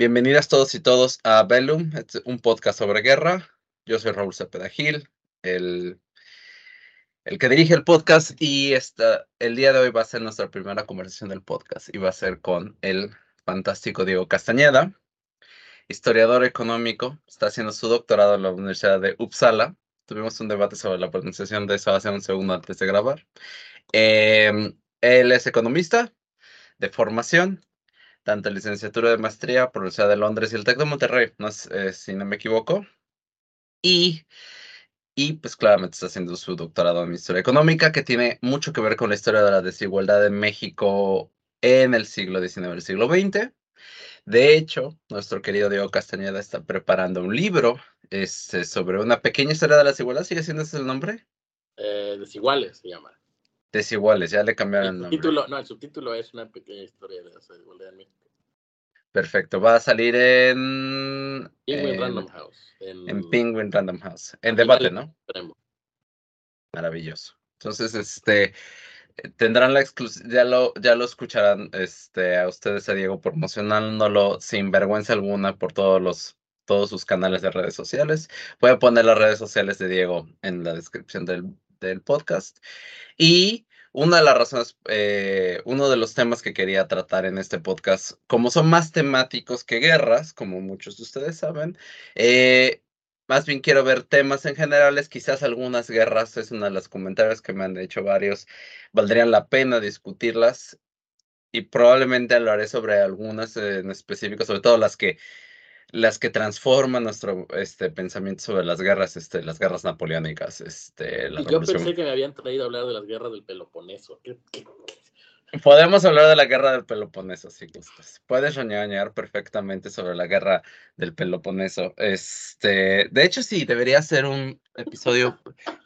Bienvenidas todos y todos a Bellum, un podcast sobre guerra. Yo soy Raúl Cepeda Gil, el, el que dirige el podcast y esta, el día de hoy va a ser nuestra primera conversación del podcast y va a ser con el fantástico Diego Castañeda, historiador económico, está haciendo su doctorado en la Universidad de Uppsala. Tuvimos un debate sobre la pronunciación de eso hace un segundo antes de grabar. Em, él es economista de formación tanto licenciatura de maestría por la Universidad de Londres y el TEC de Monterrey, no eh, si no me equivoco. Y, y pues claramente está haciendo su doctorado en historia económica, que tiene mucho que ver con la historia de la desigualdad en México en el siglo XIX el siglo XX. De hecho, nuestro querido Diego Castañeda está preparando un libro este, sobre una pequeña historia de la desigualdad. ¿Sigue siendo ese el nombre? Eh, desiguales se llama. Desiguales, ya le cambiaron el, nombre. no, el subtítulo es una pequeña historia de la desigualdad en México. Perfecto, va a salir en... Penguin Random House. En, Penguin Random House. En debate, ¿no? Maravilloso. Entonces, este, tendrán la exclusiva, ya lo, ya lo escucharán este, a ustedes, a Diego, promocionándolo sin vergüenza alguna por todos los todos sus canales de redes sociales. Voy a poner las redes sociales de Diego en la descripción del, del podcast. Y una de las razones, eh, uno de los temas que quería tratar en este podcast, como son más temáticos que guerras, como muchos de ustedes saben, eh, más bien quiero ver temas en generales, quizás algunas guerras, es una de las comentarios que me han hecho varios, valdrían la pena discutirlas y probablemente hablaré sobre algunas en específico, sobre todo las que las que transforman nuestro este, pensamiento sobre las guerras, este, las guerras napoleónicas. Este, yo pensé que me habían traído a hablar de las guerras del Peloponeso. Podemos hablar de la guerra del Peloponeso, si gustas. Puedes reñañar perfectamente sobre la guerra del Peloponeso. Este, de hecho, sí, debería ser un episodio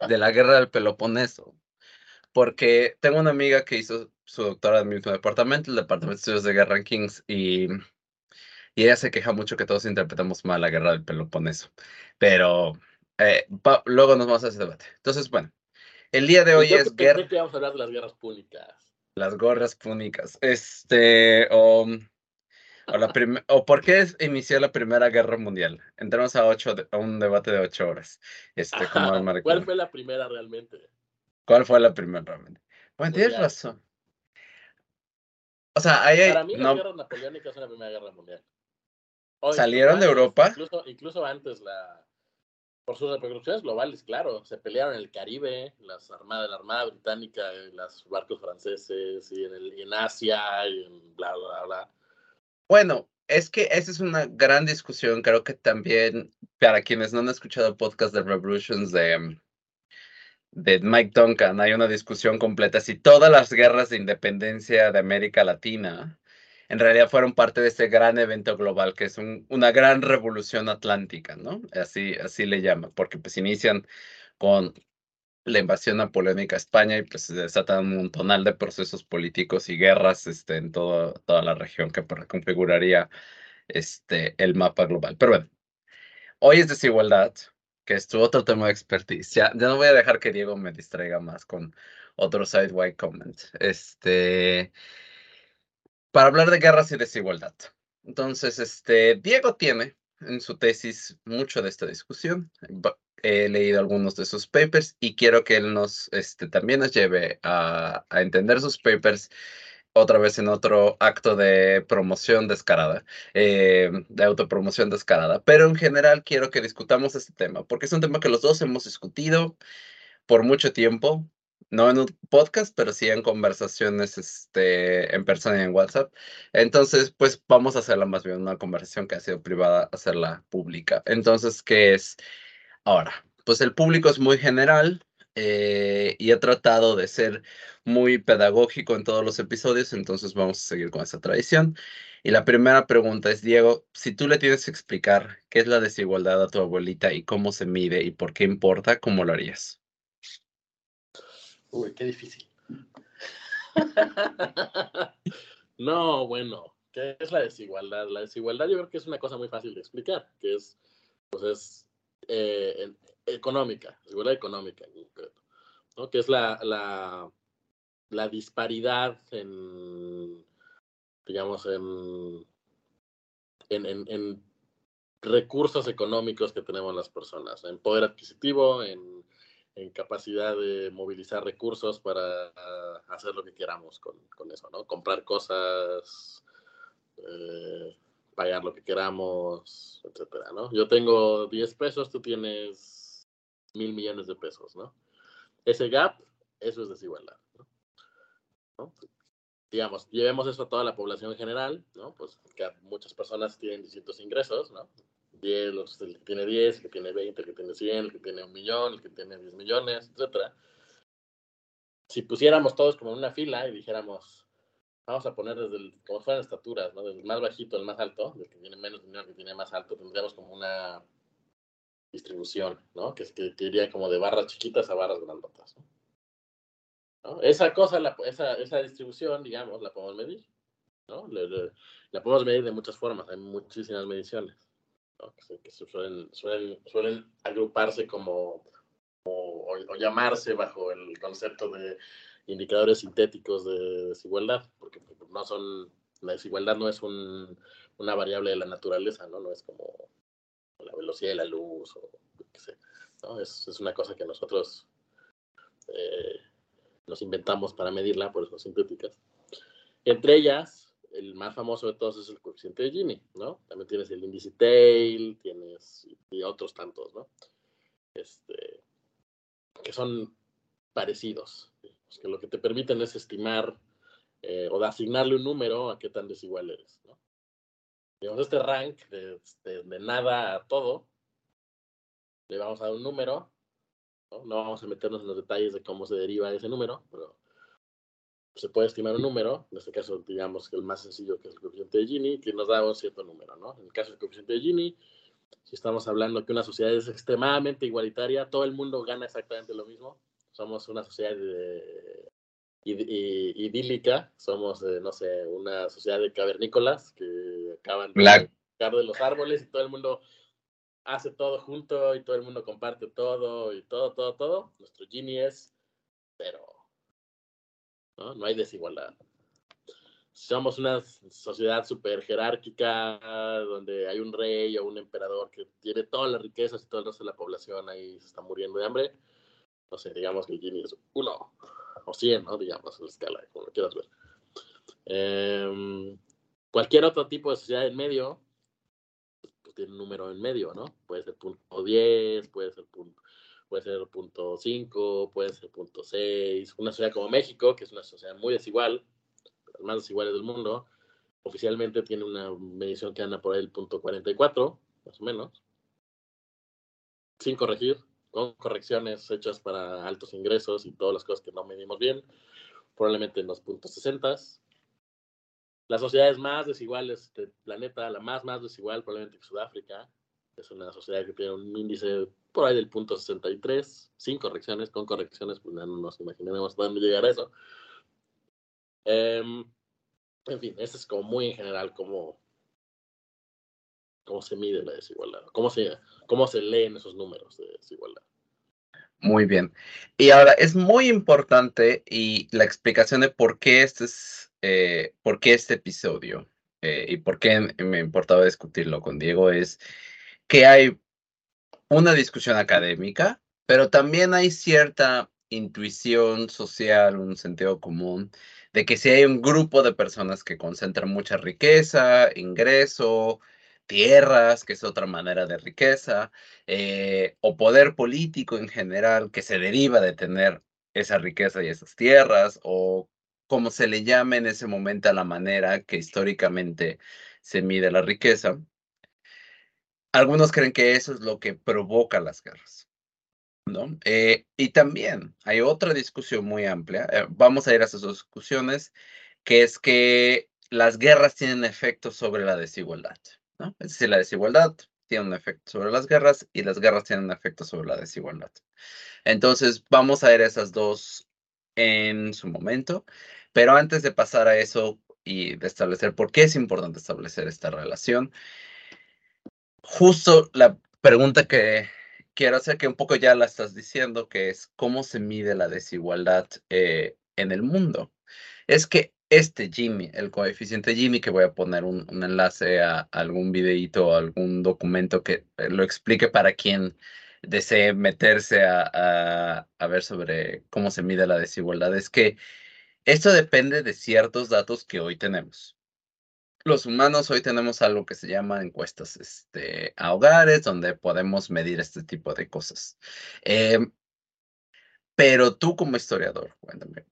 de la guerra del Peloponeso. Porque tengo una amiga que hizo su doctorado en mi mismo departamento, el Departamento de Estudios de Guerra en Kings, y y ella se queja mucho que todos interpretamos mal la guerra del Peloponeso. Pero eh, luego nos vamos a ese debate. Entonces, bueno, el día de hoy es guerra. vamos a hablar de las guerras púnicas. Las guerras púnicas. Este, o, o, la o por qué inició la Primera Guerra Mundial. Entramos a, ocho, a un debate de ocho horas. Este, ¿Cuál fue la primera realmente? ¿Cuál fue la primera realmente? Bueno, pues tienes razón. O sea, hay, Para mí, la guerra napoleónica es una primera guerra mundial. ¿Salieron de Europa? Incluso, incluso antes, la, por sus repercusiones globales, claro. Se pelearon en el Caribe, las armadas, la Armada Británica, los barcos franceses, y en, el, en Asia, y en bla, bla, bla. Bueno, es que esa es una gran discusión. Creo que también, para quienes no han escuchado el podcast de Revolutions de, de Mike Duncan, hay una discusión completa. Si todas las guerras de independencia de América Latina en realidad fueron parte de este gran evento global que es una gran revolución atlántica, ¿no? Así, así le llaman, porque pues inician con la invasión napoleónica a España y pues se desatan un montonal de procesos políticos y guerras este, en todo, toda la región que configuraría este, el mapa global. Pero bueno, hoy es desigualdad, que es tu otro tema de expertise. Ya, no voy a dejar que Diego me distraiga más con otro sideway comment. Este, para hablar de guerras y desigualdad. Entonces, este, Diego tiene en su tesis mucho de esta discusión. He leído algunos de sus papers y quiero que él nos este, también nos lleve a, entender sus papers otra vez en otro acto de promoción descarada, eh, de autopromoción descarada. Pero en general quiero que discutamos este tema, porque es un tema que los dos hemos discutido por mucho tiempo no en un podcast, pero sí en conversaciones este, en persona y en WhatsApp. Entonces, pues vamos a hacerla más bien una conversación que ha sido privada, hacerla pública. Entonces, ¿qué es ahora? Pues el público es muy general eh, y he tratado de ser muy pedagógico en todos los episodios, entonces vamos a seguir con esa tradición. Y la primera pregunta es, Diego, si tú le tienes que explicar qué es la desigualdad a tu abuelita y cómo se mide y por qué importa, ¿cómo lo harías? Uy, qué difícil. no, bueno, ¿qué es la desigualdad? La desigualdad yo creo que es una cosa muy fácil de explicar, que es, pues es eh, económica, desigualdad económica ¿no? Que es la, la, la disparidad en, digamos, en, en, en, recursos económicos que tenemos las personas, en poder adquisitivo, en, en capacidad de movilizar recursos para hacer lo que queramos con, con eso, ¿no? Comprar cosas, eh, pagar lo que queramos, etcétera, ¿no? Yo tengo 10 pesos, tú tienes mil millones de pesos, ¿no? Ese gap, eso es desigualdad, ¿no? Digamos, llevemos eso a toda la población en general, ¿no? Pues que muchas personas tienen distintos ingresos, ¿no? 10, el que tiene 10, el que tiene 20, el que tiene 100, el que tiene un millón, el que tiene 10 millones, etcétera. Si pusiéramos todos como en una fila y dijéramos, vamos a poner desde el, como fueran estaturas, ¿no? Desde el más bajito al más alto, del que tiene menos dinero al que tiene más alto, tendríamos como una distribución, ¿no? Que, que, que iría como de barras chiquitas a barras grandotas, ¿no? Esa cosa, la, esa, esa distribución, digamos, la podemos medir, ¿no? la podemos medir de muchas formas, hay muchísimas mediciones, que suelen, suelen, suelen agruparse como, o, o llamarse bajo el concepto de indicadores sintéticos de desigualdad, porque no son, la desigualdad no es un, una variable de la naturaleza, ¿no? No es como la velocidad de la luz o qué sé, ¿no? Es, es una cosa que nosotros eh, nos inventamos para medirla, por eso son sintéticas. Entre ellas, el más famoso de todos es el coeficiente de Gini, ¿no? También tienes el índice Tail, tienes y otros tantos, ¿no? Este, que son parecidos que lo que te permiten es estimar eh, o asignarle un número a qué tan desigual eres. ¿no? Digamos, este rank de, de, nada a todo, le vamos a dar un número, ¿no? ¿no? vamos a meternos en los detalles de cómo se deriva ese número, pero se puede estimar un número, en este caso digamos que el más sencillo que es el coeficiente de Gini, que nos da un cierto número, ¿no? En el caso del coeficiente de Gini, si estamos hablando que una sociedad es extremadamente igualitaria, todo el mundo gana exactamente lo mismo, somos una sociedad idílica, somos, no sé, una sociedad de cavernícolas que acaban de sacar de los árboles y todo el mundo hace todo junto y todo el mundo comparte todo y todo, todo, todo. Nuestro Gini es pero ¿no? No hay desigualdad. Somos una sociedad súper jerárquica donde hay un rey o un emperador que tiene todas las riquezas y todo el resto de la población ahí se está muriendo de hambre no sé, digamos que Gini es 1 o 100, ¿no? Digamos, la escala, como lo quieras ver. Em, cualquier otro tipo de sociedad en medio, pues tiene un número en medio, ¿no? Puede ser punto 10, puede ser punto, puede ser punto 5, puede ser punto 6. Una sociedad como México, que es una sociedad muy desigual, las más desiguales del mundo, oficialmente tiene una medición que anda por ahí el punto 44, más o menos, sin corregir, con correcciones hechas para altos ingresos y todas las cosas que no medimos bien, probablemente en los puntos 60. Las sociedades más desiguales del planeta, la más, más desigual probablemente Sudáfrica, es una sociedad que tiene un índice por ahí del punto 63, sin correcciones, con correcciones, pues no nos imaginaremos dónde llegar a eso. Em, en fin, eso es como muy en general cómo, cómo se mide la desigualdad, cómo se, cómo se leen esos números de desigualdad. Muy bien. Y ahora es muy importante y la explicación de por qué este es, eh, por qué este episodio eh, y por qué me importaba discutirlo con Diego es que hay una discusión académica, pero también hay cierta intuición social, un sentido común de que si hay un grupo de personas que concentran mucha riqueza, ingreso, tierras, que es otra manera de riqueza, eh, o poder político en general que se deriva de tener esa riqueza y esas tierras, o como se le llame en ese momento a la manera que históricamente se mide la riqueza. Algunos creen que eso es lo que provoca las guerras. ¿no? Eh, y también hay otra discusión muy amplia, eh, vamos a ir a esas discusiones, que es que las guerras tienen efectos sobre la desigualdad. Es decir, la desigualdad tiene un efecto sobre las guerras y las guerras tienen un efecto sobre la desigualdad. Entonces, vamos a ver esas dos en su momento, pero antes de pasar a eso y de establecer por qué es importante establecer esta relación, justo la pregunta que quiero hacer, que un poco ya la estás diciendo, que es cómo se mide la desigualdad eh, en el mundo. Es que este Jimmy, el coeficiente Jimmy, que voy a poner un, enlace a, algún videíto o algún documento que eh, lo explique para quien desee meterse a, a, ver sobre cómo se mide la desigualdad, es que esto depende de ciertos datos que hoy tenemos. Los humanos hoy tenemos algo que se llama encuestas este, a hogares, donde podemos medir este tipo de cosas. Em, pero tú como historiador, cuéntame,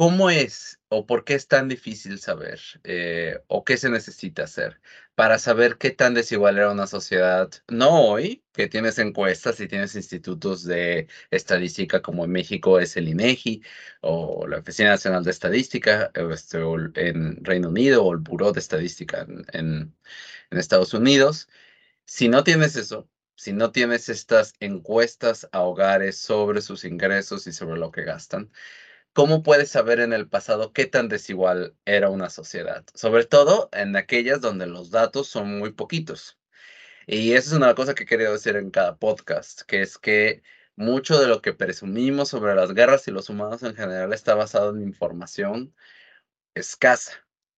¿Cómo es o por qué es tan difícil saber eh, o qué se necesita hacer para saber qué tan desigual era una sociedad? No hoy, que tienes encuestas y tienes institutos de estadística como en México es el INEGI o la Oficina Nacional de Estadística este, en Reino Unido o el Buró de Estadística en Estados Unidos. Si no tienes eso, si no tienes estas encuestas a hogares sobre sus ingresos y sobre lo que gastan, ¿cómo puedes saber en el pasado qué tan desigual era una sociedad? Sobre todo en aquellas donde los datos son muy poquitos. Y eso es una cosa que he querido decir en cada podcast, que es que mucho de lo que presumimos sobre las guerras y los humanos en general está basado en información escasa.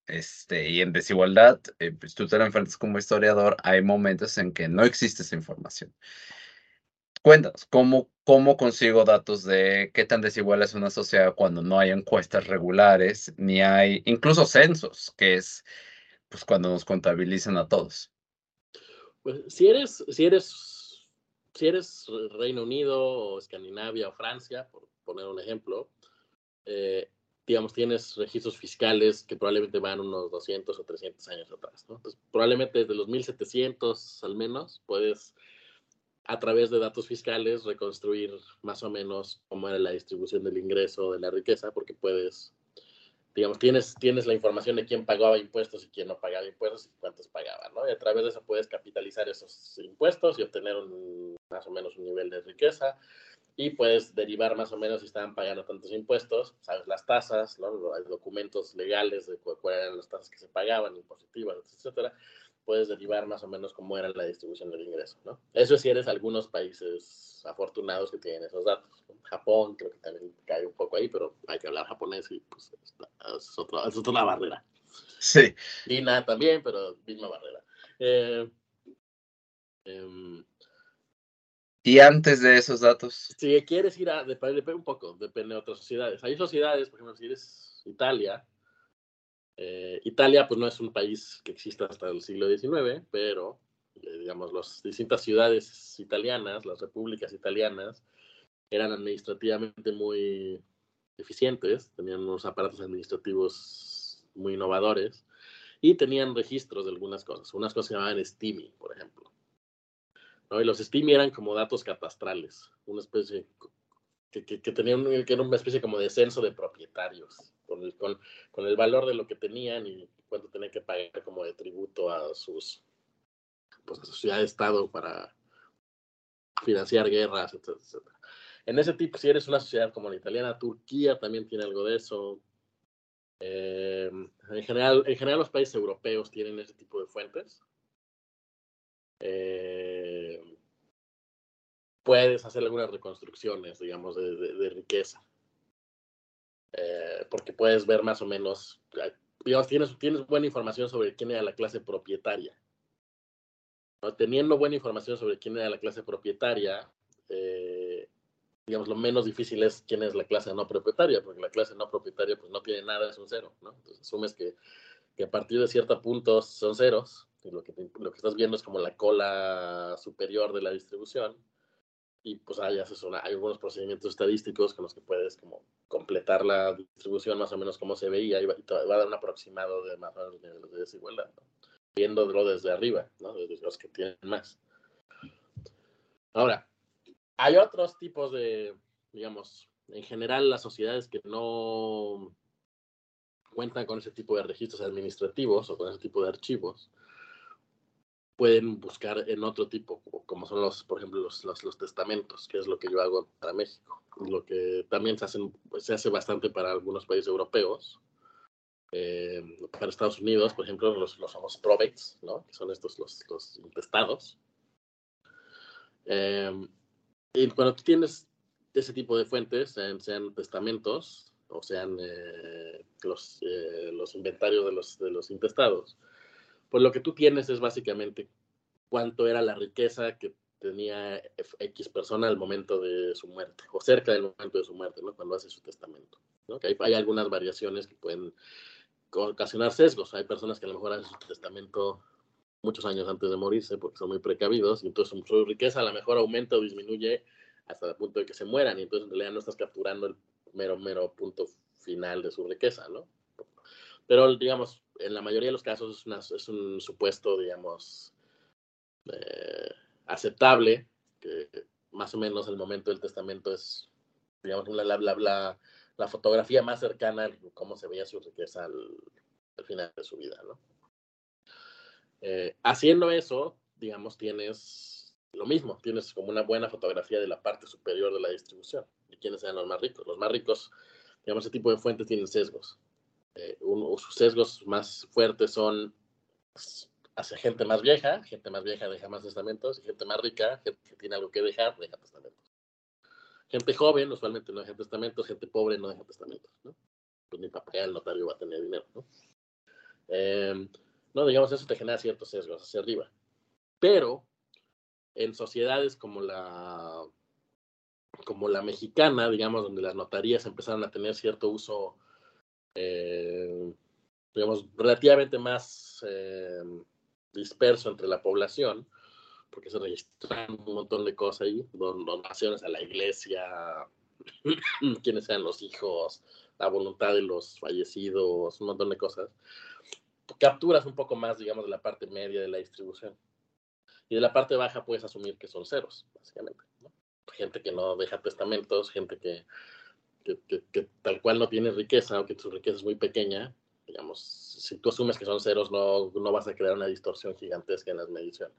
Este, y en desigualdad, eh, pues tú te lo enfrentas como historiador, hay momentos en que no existe esa información. Cuéntanos, ¿cómo, ¿cómo consigo datos de qué tan desigual es una sociedad cuando no hay encuestas regulares, ni hay incluso censos, que es pues cuando nos contabilizan a todos? Pues si eres, si eres, si eres Reino Unido o Escandinavia o Francia, por poner un ejemplo, eh, digamos, tienes registros fiscales que probablemente van unos 200 o 300 años atrás, ¿no? Entonces, probablemente desde los 1700 al menos puedes a través de datos fiscales reconstruir más o menos cómo era la distribución del ingreso, de la riqueza, porque puedes, digamos, tienes, tienes la información de quién pagaba impuestos y quién no pagaba impuestos y cuántos pagaban, ¿no? Y a través de eso puedes capitalizar esos impuestos y obtener más o menos un nivel de riqueza y puedes derivar más o menos si estaban pagando tantos impuestos, sabes las tasas, ¿no? Hay documentos legales de cuáles eran las tasas que se pagaban, impositivas, etcétera puedes derivar más o menos cómo era la distribución del ingreso, ¿no? Eso si eres algunos países afortunados que tienen esos datos. Japón creo que también cae un poco ahí, pero hay que hablar japonés y pues es, otra barrera. Sí. China también, pero misma barrera. Eh, em, ¿Y antes de esos datos? Si quieres ir a, depende un poco, depende de otras sociedades. Hay sociedades, por ejemplo, si eres Italia, eh, Italia, pues no es un país que exista hasta el siglo XIX, pero, eh, digamos, las distintas ciudades italianas, las repúblicas italianas, eran administrativamente muy eficientes, tenían unos aparatos administrativos muy innovadores y tenían registros de algunas cosas. Unas cosas se llamaban STIMI, por ejemplo. ¿no? Y los STIMI eran como datos catastrales, una especie que, que, que tenían que era una especie como de censo de propietarios con el, con, el valor de lo que tenían y cuánto tenían que pagar como de tributo a sus pues a su ciudad de estado para financiar guerras, etcétera, En ese tipo, si eres una sociedad como la italiana, Turquía también tiene algo de eso. Eh, en, general, en general, los países europeos tienen ese tipo de fuentes. Eh, puedes hacer algunas reconstrucciones, digamos, de riqueza. Eh, porque puedes ver más o menos, digamos, tienes, tienes buena información sobre quién era la clase propietaria. Teniendo buena información sobre quién era la clase propietaria, eh, digamos, lo menos difícil es quién es la clase no propietaria, porque la clase no propietaria pues no tiene nada, es un cero, ¿no? Entonces asumes que, que a partir de cierto punto son ceros, y lo que, lo que estás viendo es como la cola superior de la distribución, y pues hay, hay algunos procedimientos estadísticos con los que puedes como completar la distribución más o menos como se veía y va, a dar un aproximado de más o menos niveles de desigualdad, ¿no? viéndolo desde arriba, ¿no? desde los que tienen más. Ahora, hay otros tipos de, digamos, en general las sociedades que no cuentan con ese tipo de registros administrativos o con ese tipo de archivos, pueden buscar en otro tipo, como son los, por ejemplo, los, los, testamentos, que es lo que yo hago para México, lo que también se, hacen, pues, se hace bastante para algunos países europeos. Eh, para Estados Unidos, por ejemplo, los, los somos probates, ¿no? que son estos los, los intestados. Eh, y cuando tú tienes ese tipo de fuentes, sean, testamentos, o sean eh, los, eh, los inventarios de los, de los intestados, pues lo que tú tienes es básicamente cuánto era la riqueza que tenía X persona al momento de su muerte, o cerca del momento de su muerte, ¿no? Cuando hace su testamento. Que hay, hay, algunas variaciones que pueden ocasionar sesgos. Hay personas que a lo mejor hacen su testamento muchos años antes de morirse porque son muy precavidos y entonces su riqueza a lo mejor aumenta o disminuye hasta el punto de que se mueran y entonces en realidad no estás capturando el mero, mero punto final de su riqueza, ¿no? Pero, digamos, en la mayoría de los casos es, una, es un supuesto, digamos, eh, aceptable, que más o menos el momento del testamento es, digamos, la, la, la, la fotografía más cercana a cómo se veía su riqueza al, al final de su vida, ¿no? Eh, haciendo eso, digamos, tienes lo mismo, tienes como una buena fotografía de la parte superior de la distribución y quiénes sean los más ricos. Los más ricos, digamos, ese tipo de fuentes tienen sesgos. Eh, uno, sus sesgos más fuertes son hacia gente más vieja, gente más vieja deja más testamentos, y gente más rica, gente que tiene algo que dejar, deja testamentos. Gente joven usualmente no deja testamentos, gente pobre no deja testamentos, ¿no? Pues ni para pagar el notario va a tener dinero, ¿no? Eh, no, digamos, eso te genera ciertos sesgos hacia arriba. Pero en sociedades como la, como la mexicana, digamos, donde las notarías empezaron a tener cierto uso, eh, digamos, relativamente más eh, disperso entre la población, porque se registran un montón de cosas ahí, donaciones a la iglesia, quiénes sean los hijos, la voluntad de los fallecidos, un montón de cosas capturas un poco más, digamos, de la parte media de la distribución. Y de la parte baja puedes asumir que son ceros, básicamente. Gente que no deja testamentos, gente que, que, que, tal cual no tiene riqueza o que su riqueza es muy pequeña. Digamos, si tú asumes que son ceros, no, no vas a crear una distorsión gigantesca en las mediciones.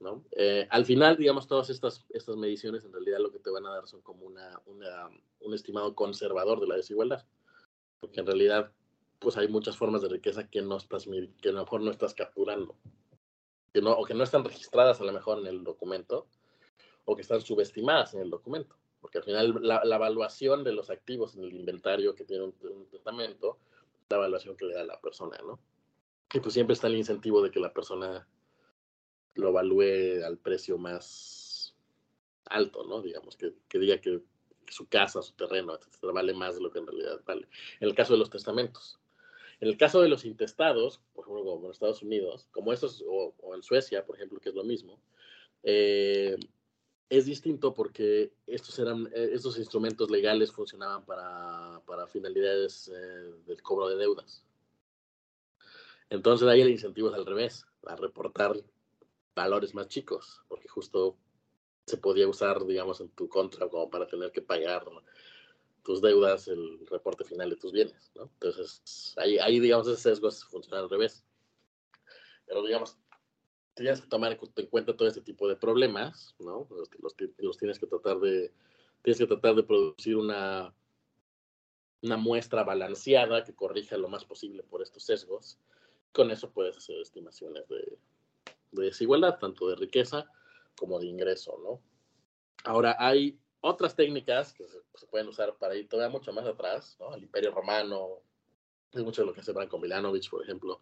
¿no? Eh, al final, digamos, todas estas, estas mediciones en realidad lo que te van a dar son como una, una, un estimado conservador de la desigualdad. Porque en realidad pues hay muchas formas de riqueza que no estás que a lo mejor no estás capturando, que no, o que no están registradas a lo mejor en el documento, o que están subestimadas en el documento, porque al final la, evaluación de los activos en el inventario que tiene un, testamento, la evaluación que le da la persona, ¿no? Y pues siempre está el incentivo de que la persona lo evalúe al precio más alto, ¿no? Digamos, que, que diga que su casa, su terreno, etcétera, vale más de lo que en realidad vale. En el caso de los testamentos, en el caso de los intestados, por ejemplo, como en Estados Unidos, como estos, o, en Suecia, por ejemplo, que es lo mismo, eh, es distinto porque estos, eran, eh, estos instrumentos legales funcionaban para, para finalidades eh, del cobro de deudas. Entonces ahí el incentivo es al revés, a reportar valores más chicos, porque justo se podía usar, digamos, en tu contra como para tener que pagar tus deudas, el reporte final de tus bienes, ¿no? Entonces, ahí, ahí digamos, ese sesgo funciona al revés. Pero, digamos, tienes que tomar en cuenta todo este tipo de problemas, ¿no? Los, tienes que tratar de, tienes que tratar de producir una, una muestra balanceada que corrija lo más posible por estos sesgos. Con eso puedes hacer estimaciones de, de desigualdad, tanto de riqueza como de ingreso, ¿no? Ahora, hay otras técnicas que se, pueden usar para ir todavía mucho más atrás, ¿no? El Imperio Romano, es mucho de lo que hace Branko Milanovic, por ejemplo.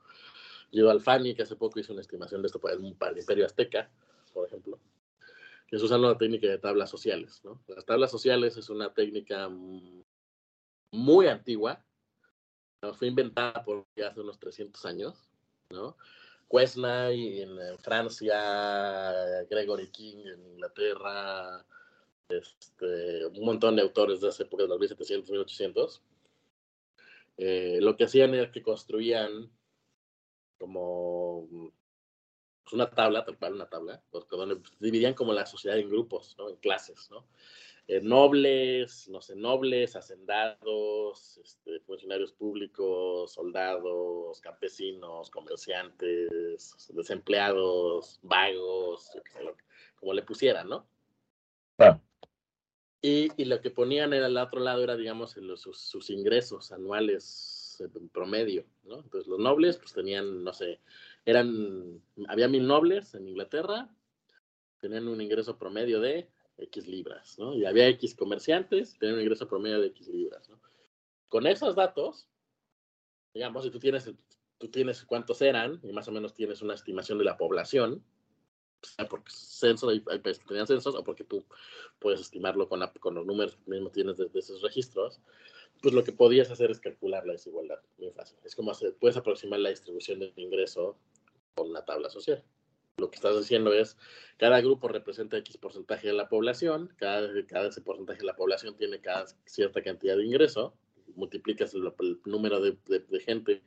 Yo Alfani, que hace poco hizo una estimación de esto para el, para el Imperio Azteca, por ejemplo, que es usando la técnica de tablas sociales, ¿no? Las tablas sociales es una técnica muy antigua, fue inventada por hace unos 300 años, ¿no? Quesnay en Francia, Gregory King en Inglaterra, este, un montón de autores de esa época, de los 1700, 1800, eh, lo que hacían era que construían como pues, una tabla, tal cual una tabla, donde dividían como la sociedad en grupos, ¿no? en clases, ¿no? Eh, nobles, no sé, nobles, hacendados, este, funcionarios públicos, soldados, campesinos, comerciantes, desempleados, vagos, como le pusieran, ¿no? Y, y, lo que ponían en el otro lado era, digamos, sus, sus, ingresos anuales en promedio, ¿no? Entonces los nobles, pues tenían, no sé, eran, había mil nobles en Inglaterra, tenían un ingreso promedio de X libras, ¿no? Y había X comerciantes, tenían un ingreso promedio de X libras, ¿no? con esos datos, digamos, si tú tienes, tú tienes cuántos eran y más o menos tienes una estimación de la población, porque censos, hay, hay países que tenían censos o porque tú puedes estimarlo con, la, con los números que mismo tienes de, de, esos registros, pues lo que podías hacer es calcular la desigualdad, muy fácil. Es como puedes aproximar la distribución del ingreso con una tabla social. Lo que estás diciendo es, cada grupo representa X porcentaje de la población, cada, cada ese porcentaje de la población tiene cada cierta cantidad de ingreso, multiplicas el, número de, gente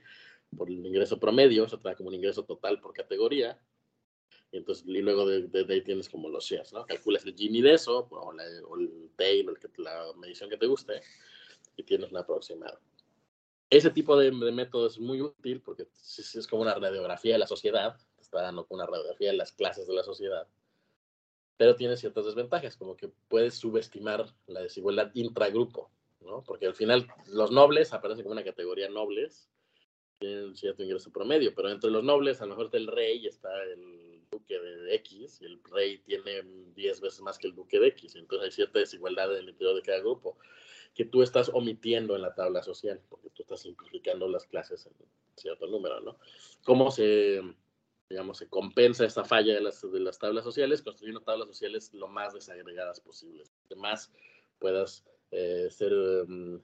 por el ingreso promedio, te da como un ingreso total por categoría, y entonces y luego de, de, ahí tienes como los shares, ¿no? Calculas el Gini de eso, o, la, o el TAIL, o que, la medición que te guste, y tienes un aproximado. Ese tipo de, método es muy útil porque es, es como una radiografía de la sociedad, está dando una radiografía de las clases de la sociedad, pero tiene ciertas desventajas, como que puedes subestimar la desigualdad intragrupo, ¿no? Porque al final los nobles aparecen como una categoría nobles, tienen cierto ingreso promedio, pero entre los nobles a lo mejor está el rey, está el duque de X, y el rey tiene 10 veces más que el duque de X, entonces hay cierta desigualdad en el interior de cada grupo que tú estás omitiendo en la tabla social, porque tú estás simplificando las clases en cierto número, ¿no? ¿Cómo se, digamos, se compensa esta falla de las, de las tablas sociales? Construyendo tablas sociales lo más desagregadas posibles, que más puedas eh, ser, um,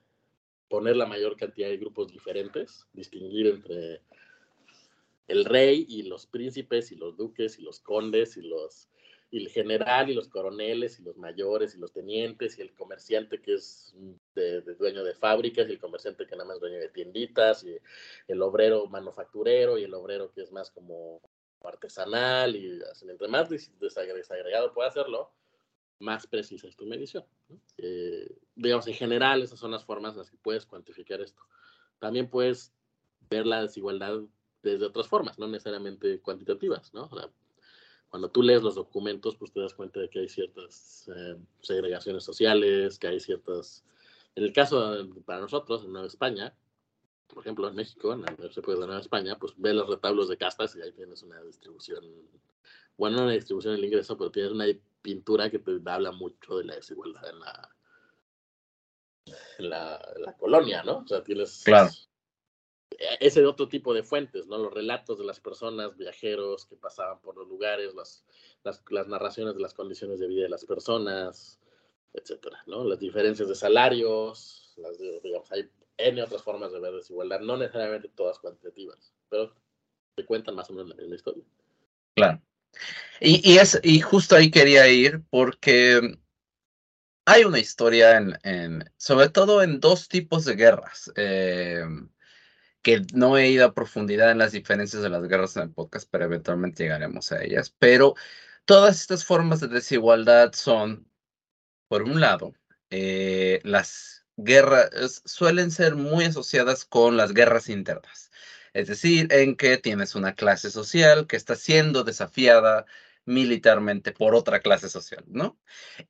poner la mayor cantidad de grupos diferentes, distinguir entre el rey y los príncipes y los duques y los condes y los y el general y los coroneles y los mayores y los tenientes y el comerciante que es de, dueño de fábricas y el comerciante que nada más es dueño de tienditas y el obrero manufacturero y el obrero que es más como artesanal y entre más desagregado puede hacerlo, más precisa es tu medición. Eh, digamos, en general esas son las formas en las que puedes cuantificar esto. También puedes ver la desigualdad desde otras formas, no necesariamente cuantitativas, ¿no? O sea, cuando tú lees los documentos, pues te das cuenta de que hay ciertas eh, segregaciones sociales, que hay ciertas... En el caso, para nosotros, en Nueva España, por ejemplo, en México, en la Universidad de Nueva España, pues ves los retablos de castas y ahí tienes una distribución, bueno, no una distribución del ingreso, pero tienes una pintura que te habla mucho de la desigualdad en la, en la, la colonia, ¿no? O sea, tienes... ese otro tipo de fuentes, ¿no? Los relatos de las personas, viajeros que pasaban por los lugares, las, las, las narraciones de las condiciones de vida de las personas, etcétera, ¿no? Las diferencias de salarios, las, digamos, hay N otras formas de ver desigualdad, no necesariamente todas cuantitativas, pero te cuentan más o menos la misma historia. Claro. Y, y, es, y justo ahí quería ir porque hay una historia en, en sobre todo en dos tipos de guerras. Eh, que no he ido a profundidad en las diferencias de las guerras en el podcast, pero eventualmente llegaremos a ellas. Pero todas estas formas de desigualdad son, por un lado, eh, las guerras suelen ser muy asociadas con las guerras internas. Es decir, en que tienes una clase social que está siendo desafiada militarmente por otra clase social, ¿no?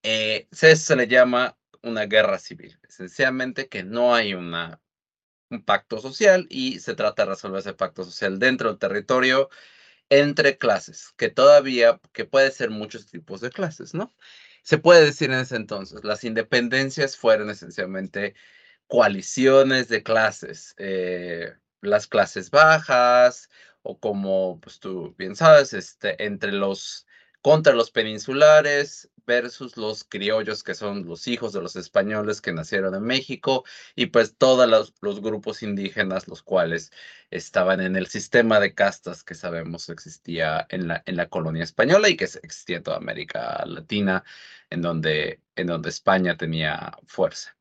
Eh, eso se le llama una guerra civil. Esencialmente que no hay una un pacto social y se trata de resolver ese pacto social dentro del territorio entre clases, que todavía, que puede ser muchos tipos de clases, ¿no? Se puede decir en ese entonces, las independencias fueron esencialmente coaliciones de clases, eh, las clases bajas o como pues tú bien sabes, este, entre los, contra los peninsulares, versus los criollos, que son los hijos de los españoles que nacieron en México, y pues todos los, grupos indígenas, los cuales estaban en el sistema de castas que sabemos existía en la, en la colonia española y que existía en toda América Latina, en donde, en donde España tenía fuerza.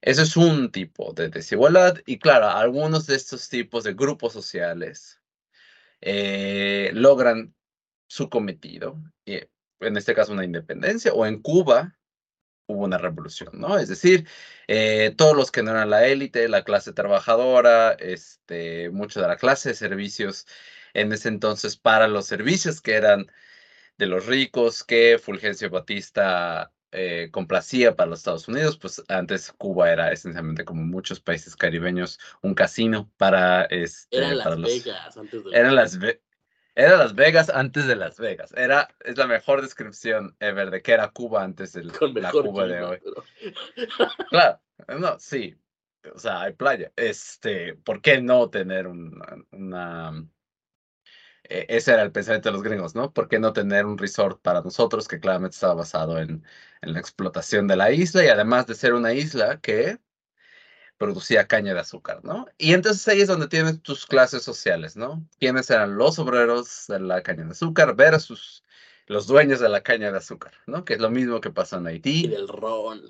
Eso es un tipo de desigualdad y claro, algunos de estos tipos de grupos sociales eh, logran su cometido. Eh, en este caso una independencia, o en Cuba hubo una revolución, ¿no? Es decir, eh, todos los que no eran la élite, la clase trabajadora, este, mucho de la clase de servicios en ese entonces para los servicios que eran de los ricos que Fulgencio Batista eh, complacía para los Estados Unidos, pues antes Cuba era esencialmente como muchos países caribeños un casino para este eran para Las los, Vegas antes de eran las Ve era Las Vegas antes de Las Vegas. Era, es la mejor descripción ever de que era Cuba antes de Con la Cuba de hoy. pero- Claro, no, sí. o sea, hay playa. Este, ¿por qué no tener una, e, ese era el pensamiento de los gringos, ¿no? ¿Por qué no tener un resort para nosotros que claramente estaba basado en, en la explotación de la isla y además de ser una isla que producía caña de azúcar, ¿no? Y entonces ahí es donde tienes tus clases sociales, ¿no? ¿Quiénes eran los obreros de la caña de azúcar versus los dueños de la caña de azúcar, ¿no? Que es lo mismo que pasa en Haití. Y del ron.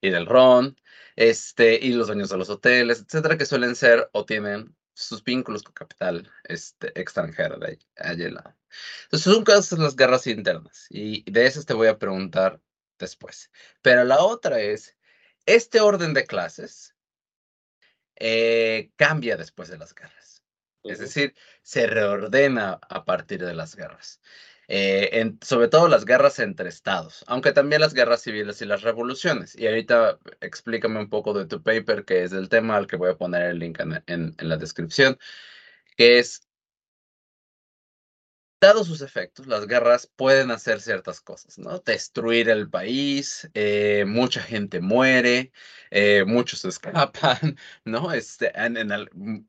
Y del ron, este, y los dueños de los hoteles, etcétera, que suelen ser o tienen sus vínculos con capital este, extranjera de allí lado. Entonces, son cosas las guerras internas, y de esas te voy a preguntar después. Pero la otra es, este orden de clases eh, cambia después de las guerras. Es decir, se reordena a partir de las guerras. Eh, en, sobre todo las guerras entre estados, aunque también las guerras civiles y las revoluciones. Y ahorita explícame un poco de tu paper, que es el tema al que voy a poner el link en, en la descripción, que es Dados sus efectos, las guerras pueden hacer ciertas cosas, ¿no? Destruir el país, eh, mucha gente muere, eh, muchos escapan, ¿no? Este, en, el, mm,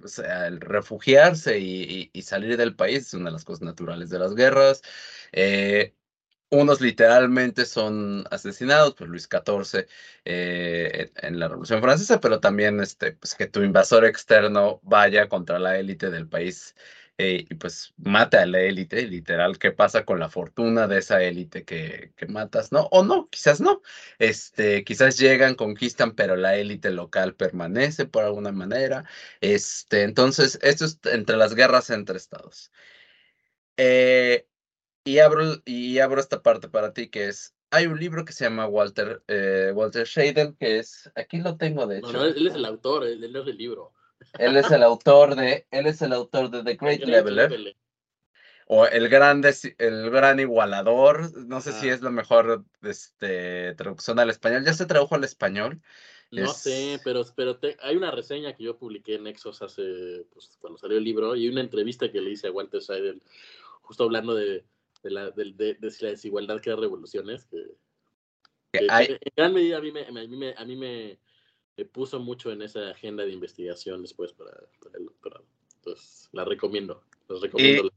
refugiarse y, salir del país es una de las cosas naturales de las guerras. Eh, unos literalmente son asesinados por Luis XIV en, la Revolución Francesa, pero también este, pues, que tu invasor externo vaya contra la élite del país eh, y pues mata a la élite, literal, ¿qué pasa con la fortuna de esa élite que, que, matas? ¿No? O no, quizás no. Este, quizás llegan, conquistan, pero la élite local permanece por alguna manera. Este, entonces, esto es entre las guerras entre estados. Eh, y, abro, y abro esta parte para ti, que es, hay un libro que se llama Walter, eh, Walter Shaden, que es, aquí lo tengo de hecho. No, él es el autor, él es el libro. Él es el autor de, él es el autor de The Great, Leveler. O el gran, el gran igualador, no sé si es la mejor este, traducción al español. ¿Ya se tradujo al español? No sé, pero, pero hay una reseña que yo publiqué en Nexos hace, pues, cuando salió el libro, y una entrevista que le hice a Walter Seidel, justo hablando de, de la, de, de, la desigualdad que da revoluciones, que, en gran medida a mí me, a mí me puso mucho en esa agenda de investigación después para, el doctorado. Entonces, la recomiendo. Les recomiendo.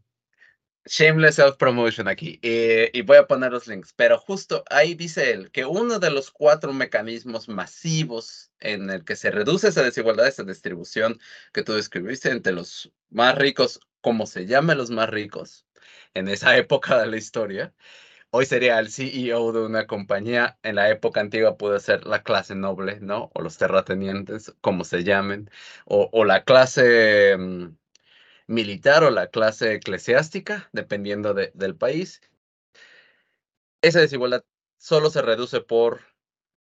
shameless self-promotion aquí. y voy a poner los links. Pero justo ahí dice él que uno de los cuatro mecanismos masivos en el que se reduce esa desigualdad, esa distribución que tú describiste entre los más ricos, como se llame los más ricos, en esa época de la historia, hoy sería el CEO de una compañía, en la época antigua puede ser la clase noble, ¿no? O los terratenientes, como se llamen, o, la clase mm, militar o la clase eclesiástica, dependiendo del país. Esa desigualdad solo se reduce por,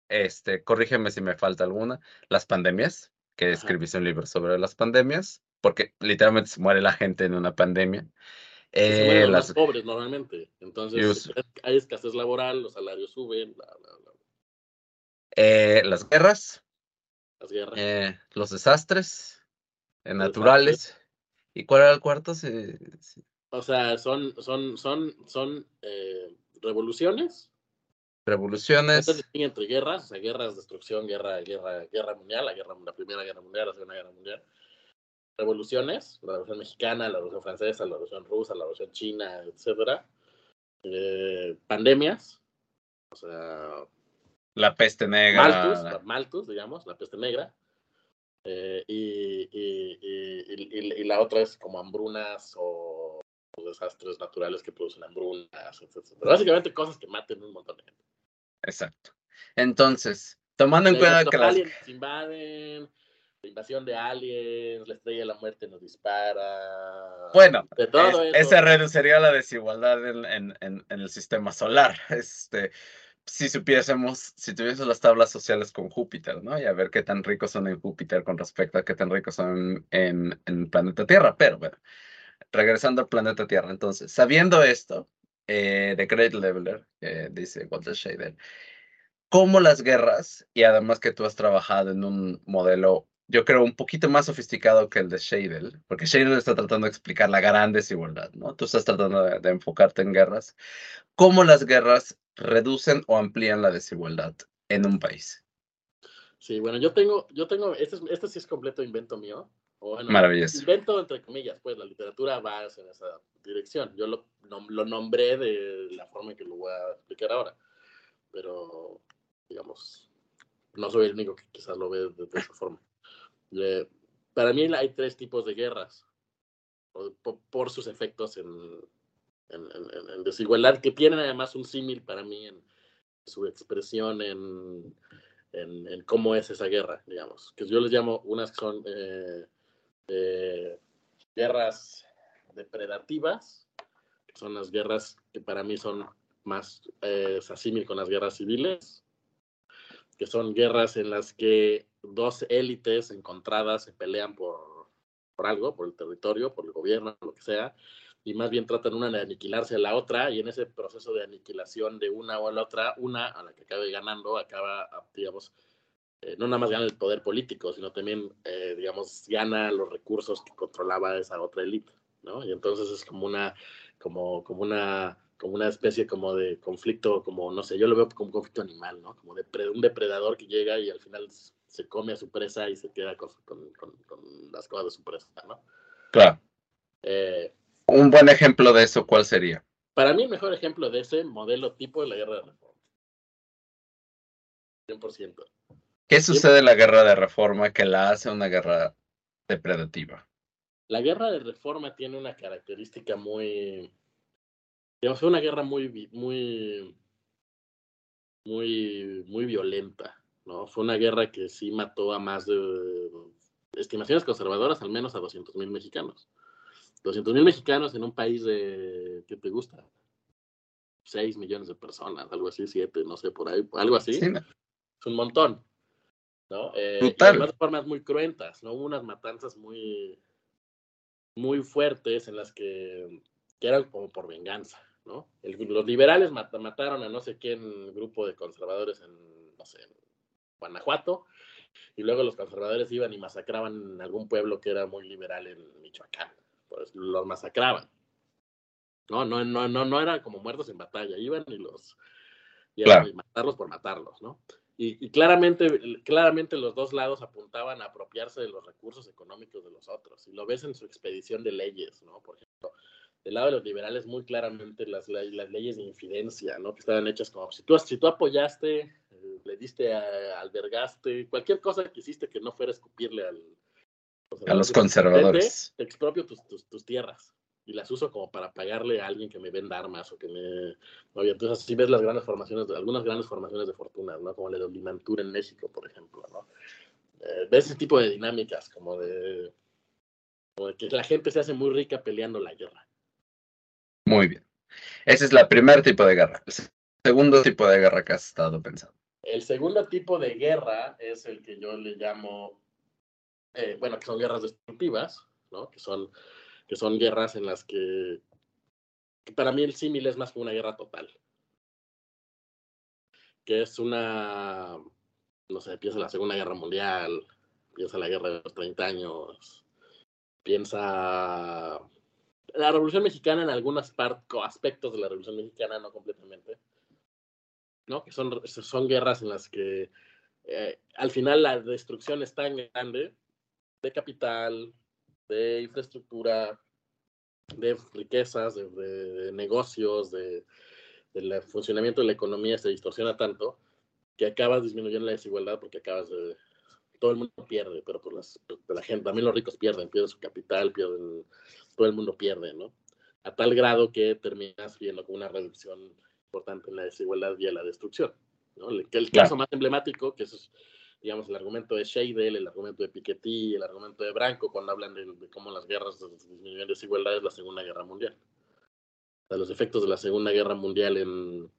este, corrígeme si me falta alguna, las pandemias, que escribiste un libro sobre las pandemias, porque literalmente se muere la gente en una pandemia. Eh, las pobres normalmente. Entonces, hay escasez laboral, los salarios suben, bla, bla, bla. Eh, las guerras. Las guerras. Eh, los desastres naturales. ¿Y cuál era el cuarto? O sea, son, son, son, son revoluciones. Revoluciones. entre guerras, o sea, guerras, destrucción, guerra, guerra, guerra mundial, la, guerra, la primera guerra mundial, la segunda guerra mundial revoluciones, la revolución mexicana, la revolución francesa, la revolución rusa, la revolución china, etcétera, eh, pandemias, o sea, la peste negra, Malthus, Malthus digamos, la peste negra, eh, y, y, y, y, la otra es como hambrunas o, desastres naturales que producen hambrunas, etcétera. Básicamente cosas que maten un montón de gente. Exacto. Entonces, tomando en cuenta que las... invaden, invasión de aliens, la estrella de la muerte nos dispara. Bueno, de todo ese reduciría la desigualdad en, en, en, el sistema solar. Este, si supiésemos, si tuviésemos las tablas sociales con Júpiter, ¿no? Y a ver qué tan ricos son en Júpiter con respecto a qué tan ricos son en, el planeta Tierra. Pero bueno, regresando al planeta Tierra. Entonces, sabiendo esto, eh, The Great Leveler, dice Walter Shader, cómo las guerras, y además que tú has trabajado en un modelo yo creo, un poquito más sofisticado que el de Shadel, porque Shadel está tratando de explicar la gran desigualdad, ¿no? Tú estás tratando de, enfocarte en guerras. ¿Cómo las guerras reducen o amplían la desigualdad en un país? Sí, bueno, yo tengo, yo tengo, este, este sí es completo invento mío. O bueno, Maravilloso. Invento entre comillas, pues la literatura va en esa dirección. Yo lo, lo nombré de la forma en que lo voy a explicar ahora. Pero, digamos, no soy el único que quizás lo ve de, esa forma. Para mí hay tres tipos de guerras por, sus efectos en, desigualdad, que tienen además un símil para mí en su expresión en, cómo es esa guerra, digamos. Que yo les llamo unas que son eh, eh, guerras depredativas, que son las guerras que para mí son más eh, con las guerras civiles, que son guerras en las que dos élites encontradas se pelean por, por algo, por el territorio, por el gobierno, lo que sea, y más bien tratan una de aniquilarse a la otra, y en ese proceso de aniquilación de una o a la otra, una a la que acabe ganando, acaba, digamos, eh, no nada más gana el poder político, sino también, eh, digamos, gana los recursos que controlaba esa otra élite, ¿no? Y entonces es como una, como, como una como una especie como de conflicto, como no sé, yo lo veo como un conflicto animal, ¿no? Como de un depredador que llega y al final se come a su presa y se queda con, las cosas de su presa, ¿no? Claro. Eh, un buen ejemplo de eso, ¿cuál sería? Para mí el mejor ejemplo de ese modelo tipo de la guerra de reforma. 100%. ¿Qué sucede en la guerra de reforma que la hace una guerra depredativa? La guerra de reforma tiene una característica muy digamos, fue una guerra muy, muy, muy, muy violenta, ¿no? Fue una guerra que sí mató a más de, estimaciones conservadoras, al menos a 200 mil mexicanos. 200 mil mexicanos en un país de, ¿qué te gusta? 6 millones de personas, algo así, 7, no sé, por ahí, algo así. Es un montón, ¿no? Eh, de formas muy cruentas, ¿no? Hubo unas matanzas muy, muy fuertes en las que que eran como por venganza, ¿no? los liberales mataron a no sé quién grupo de conservadores en, no sé, en Guanajuato, y luego los conservadores iban y masacraban algún pueblo que era muy liberal en Michoacán, pues los masacraban. No, no, no, no, no eran como muertos en batalla, iban y los y matarlos por matarlos, ¿no? Y, y, claramente, claramente los dos lados apuntaban a apropiarse de los recursos económicos de los otros. Y lo ves en su expedición de leyes, ¿no? Por ejemplo, del lado de los liberales muy claramente las, las leyes de infidencia, ¿no? Que estaban hechas como, si tú, si tú apoyaste, eh, le diste, albergaste, cualquier cosa que hiciste que no fuera escupirle al, a los conservadores. Te, expropio tus, tus, tierras y las uso como para pagarle a alguien que me venda armas o que me... Oye, entonces así ves las grandes formaciones, algunas grandes formaciones de fortunas, ¿no? Como la de Limantura en México, por ejemplo, ¿no? Eh, ves ese tipo de dinámicas, como de, como de que la gente se hace muy rica peleando la guerra. Muy bien. Ese es el primer tipo de guerra. El segundo tipo de guerra que has estado pensando. El segundo tipo de guerra es el que yo le llamo, eh, bueno, que son guerras destructivas, ¿no? Que son, que son guerras en las que, para mí el símil es más que una guerra total. Que es una, no sé, piensa la Segunda Guerra Mundial, piensa la Guerra de los 30 años, piensa la Revolución Mexicana en algunos aspectos de la Revolución Mexicana, no completamente, ¿no? Que son, son guerras en las que eh, al final la destrucción es tan grande de capital, de infraestructura, de riquezas, de, negocios, de, del funcionamiento de la economía se distorsiona tanto que acabas disminuyendo la desigualdad porque acabas de... Todo el mundo pierde, pero por las, la gente, también los ricos pierden, pierden su capital, pierden todo el mundo pierde, ¿no? A tal grado que terminas viendo con una reducción importante en la desigualdad y en la destrucción, ¿no? El, el caso más emblemático, que es, digamos, el argumento de Scheidel, el argumento de Piketty, el argumento de Branco, cuando hablan de, cómo las guerras disminuyen desigualdad, es la Segunda Guerra Mundial. O sea, los efectos de la Segunda Guerra Mundial en,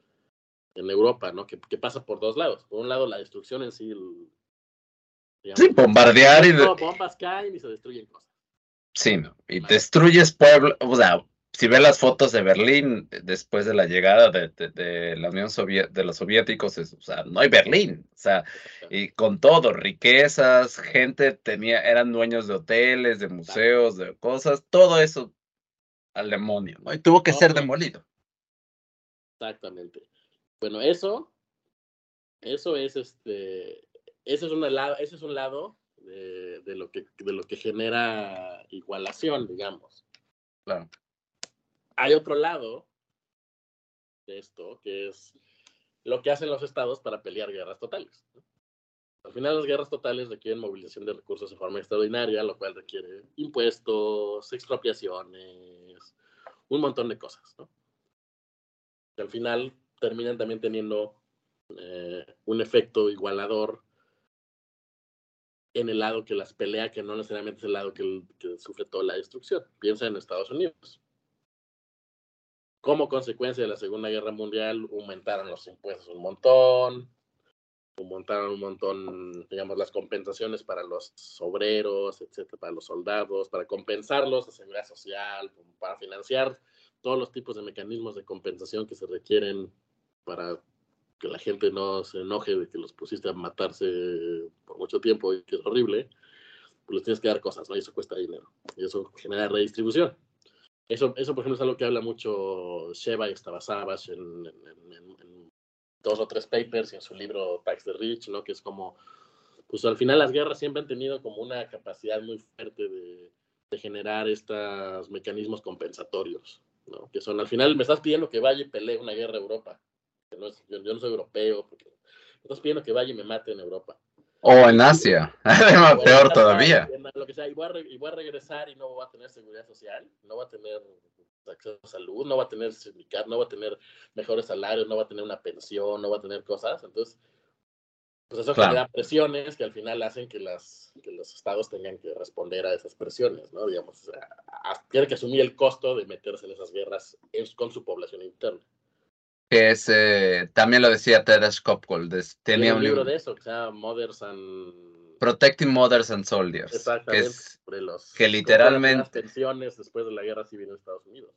en Europa, ¿no? Que, que, pasa por dos lados. Por un lado, la destrucción en sí. sí, bombardear y. No, bombas caen y se destruyen cosas. Sí, ¿no? y destruyes pueblo, o sea, si ves las fotos de Berlín después de la llegada de, la Unión Soviética, de los soviéticos, o sea, no hay Berlín, o sea, y con todo, riquezas, gente tenía, eran dueños de hoteles, de museos, de cosas, todo eso al demonio, ¿no? Y tuvo que ser demolido. Exactamente. Bueno, eso, eso es este, ese es un lado, ese es un lado de, de, lo que, de lo que genera igualación, digamos. Claro. Hay otro lado de esto, que es lo que hacen los estados para pelear guerras totales. Al final las guerras totales requieren movilización de recursos de forma extraordinaria, lo cual requiere impuestos, expropiaciones, un montón de cosas. ¿no? Que al final terminan también teniendo eh, un efecto igualador en el lado que las pelea, que no necesariamente es el lado que, sufre toda la destrucción. Piensa en Estados Unidos. Como consecuencia de la Segunda Guerra Mundial, aumentaron los impuestos un montón, aumentaron un montón, digamos, las compensaciones para los obreros, etcétera, para los soldados, para compensarlos, la seguridad social, para financiar todos los tipos de mecanismos de compensación que se requieren para que la gente no se enoje de que los pusiste a matarse por mucho tiempo y que es horrible, pues les tienes que dar cosas, ¿no? Y eso cuesta dinero. Y eso genera redistribución. Eso, eso por ejemplo, es algo que habla mucho Sheva y Stavasavas en, en, dos o tres papers y en su libro Tax the Rich, ¿no? Que es como, pues al final las guerras siempre han tenido como una capacidad muy fuerte de, de generar estos mecanismos compensatorios, ¿no? Que son, al final me estás pidiendo que vaya y pelee una guerra a Europa. Que no es, yo, yo, no soy europeo, porque me estás pidiendo que vaya y me mate en Europa. O en Asia, peor todavía. Lo que sea, y voy, a, y voy a regresar y no voy a tener seguridad social, no voy a tener acceso a salud, no va a tener sindicato, no va a tener mejores salarios, no va a tener una pensión, no va a tener cosas. Entonces, pues eso claro. genera presiones que al final hacen que, las, que los estados tengan que responder a esas presiones, ¿no? Digamos, o sea, tienen que asumir el costo de meterse en esas guerras con su población interna. Que es, eh, también lo decía Ted Skopkol, tenía un libro, libro de eso, que se llama Mothers and Protecting Mothers and Soldiers. Exactamente. Que, es, los, que literalmente. Las pensiones después de la guerra civil en Estados Unidos.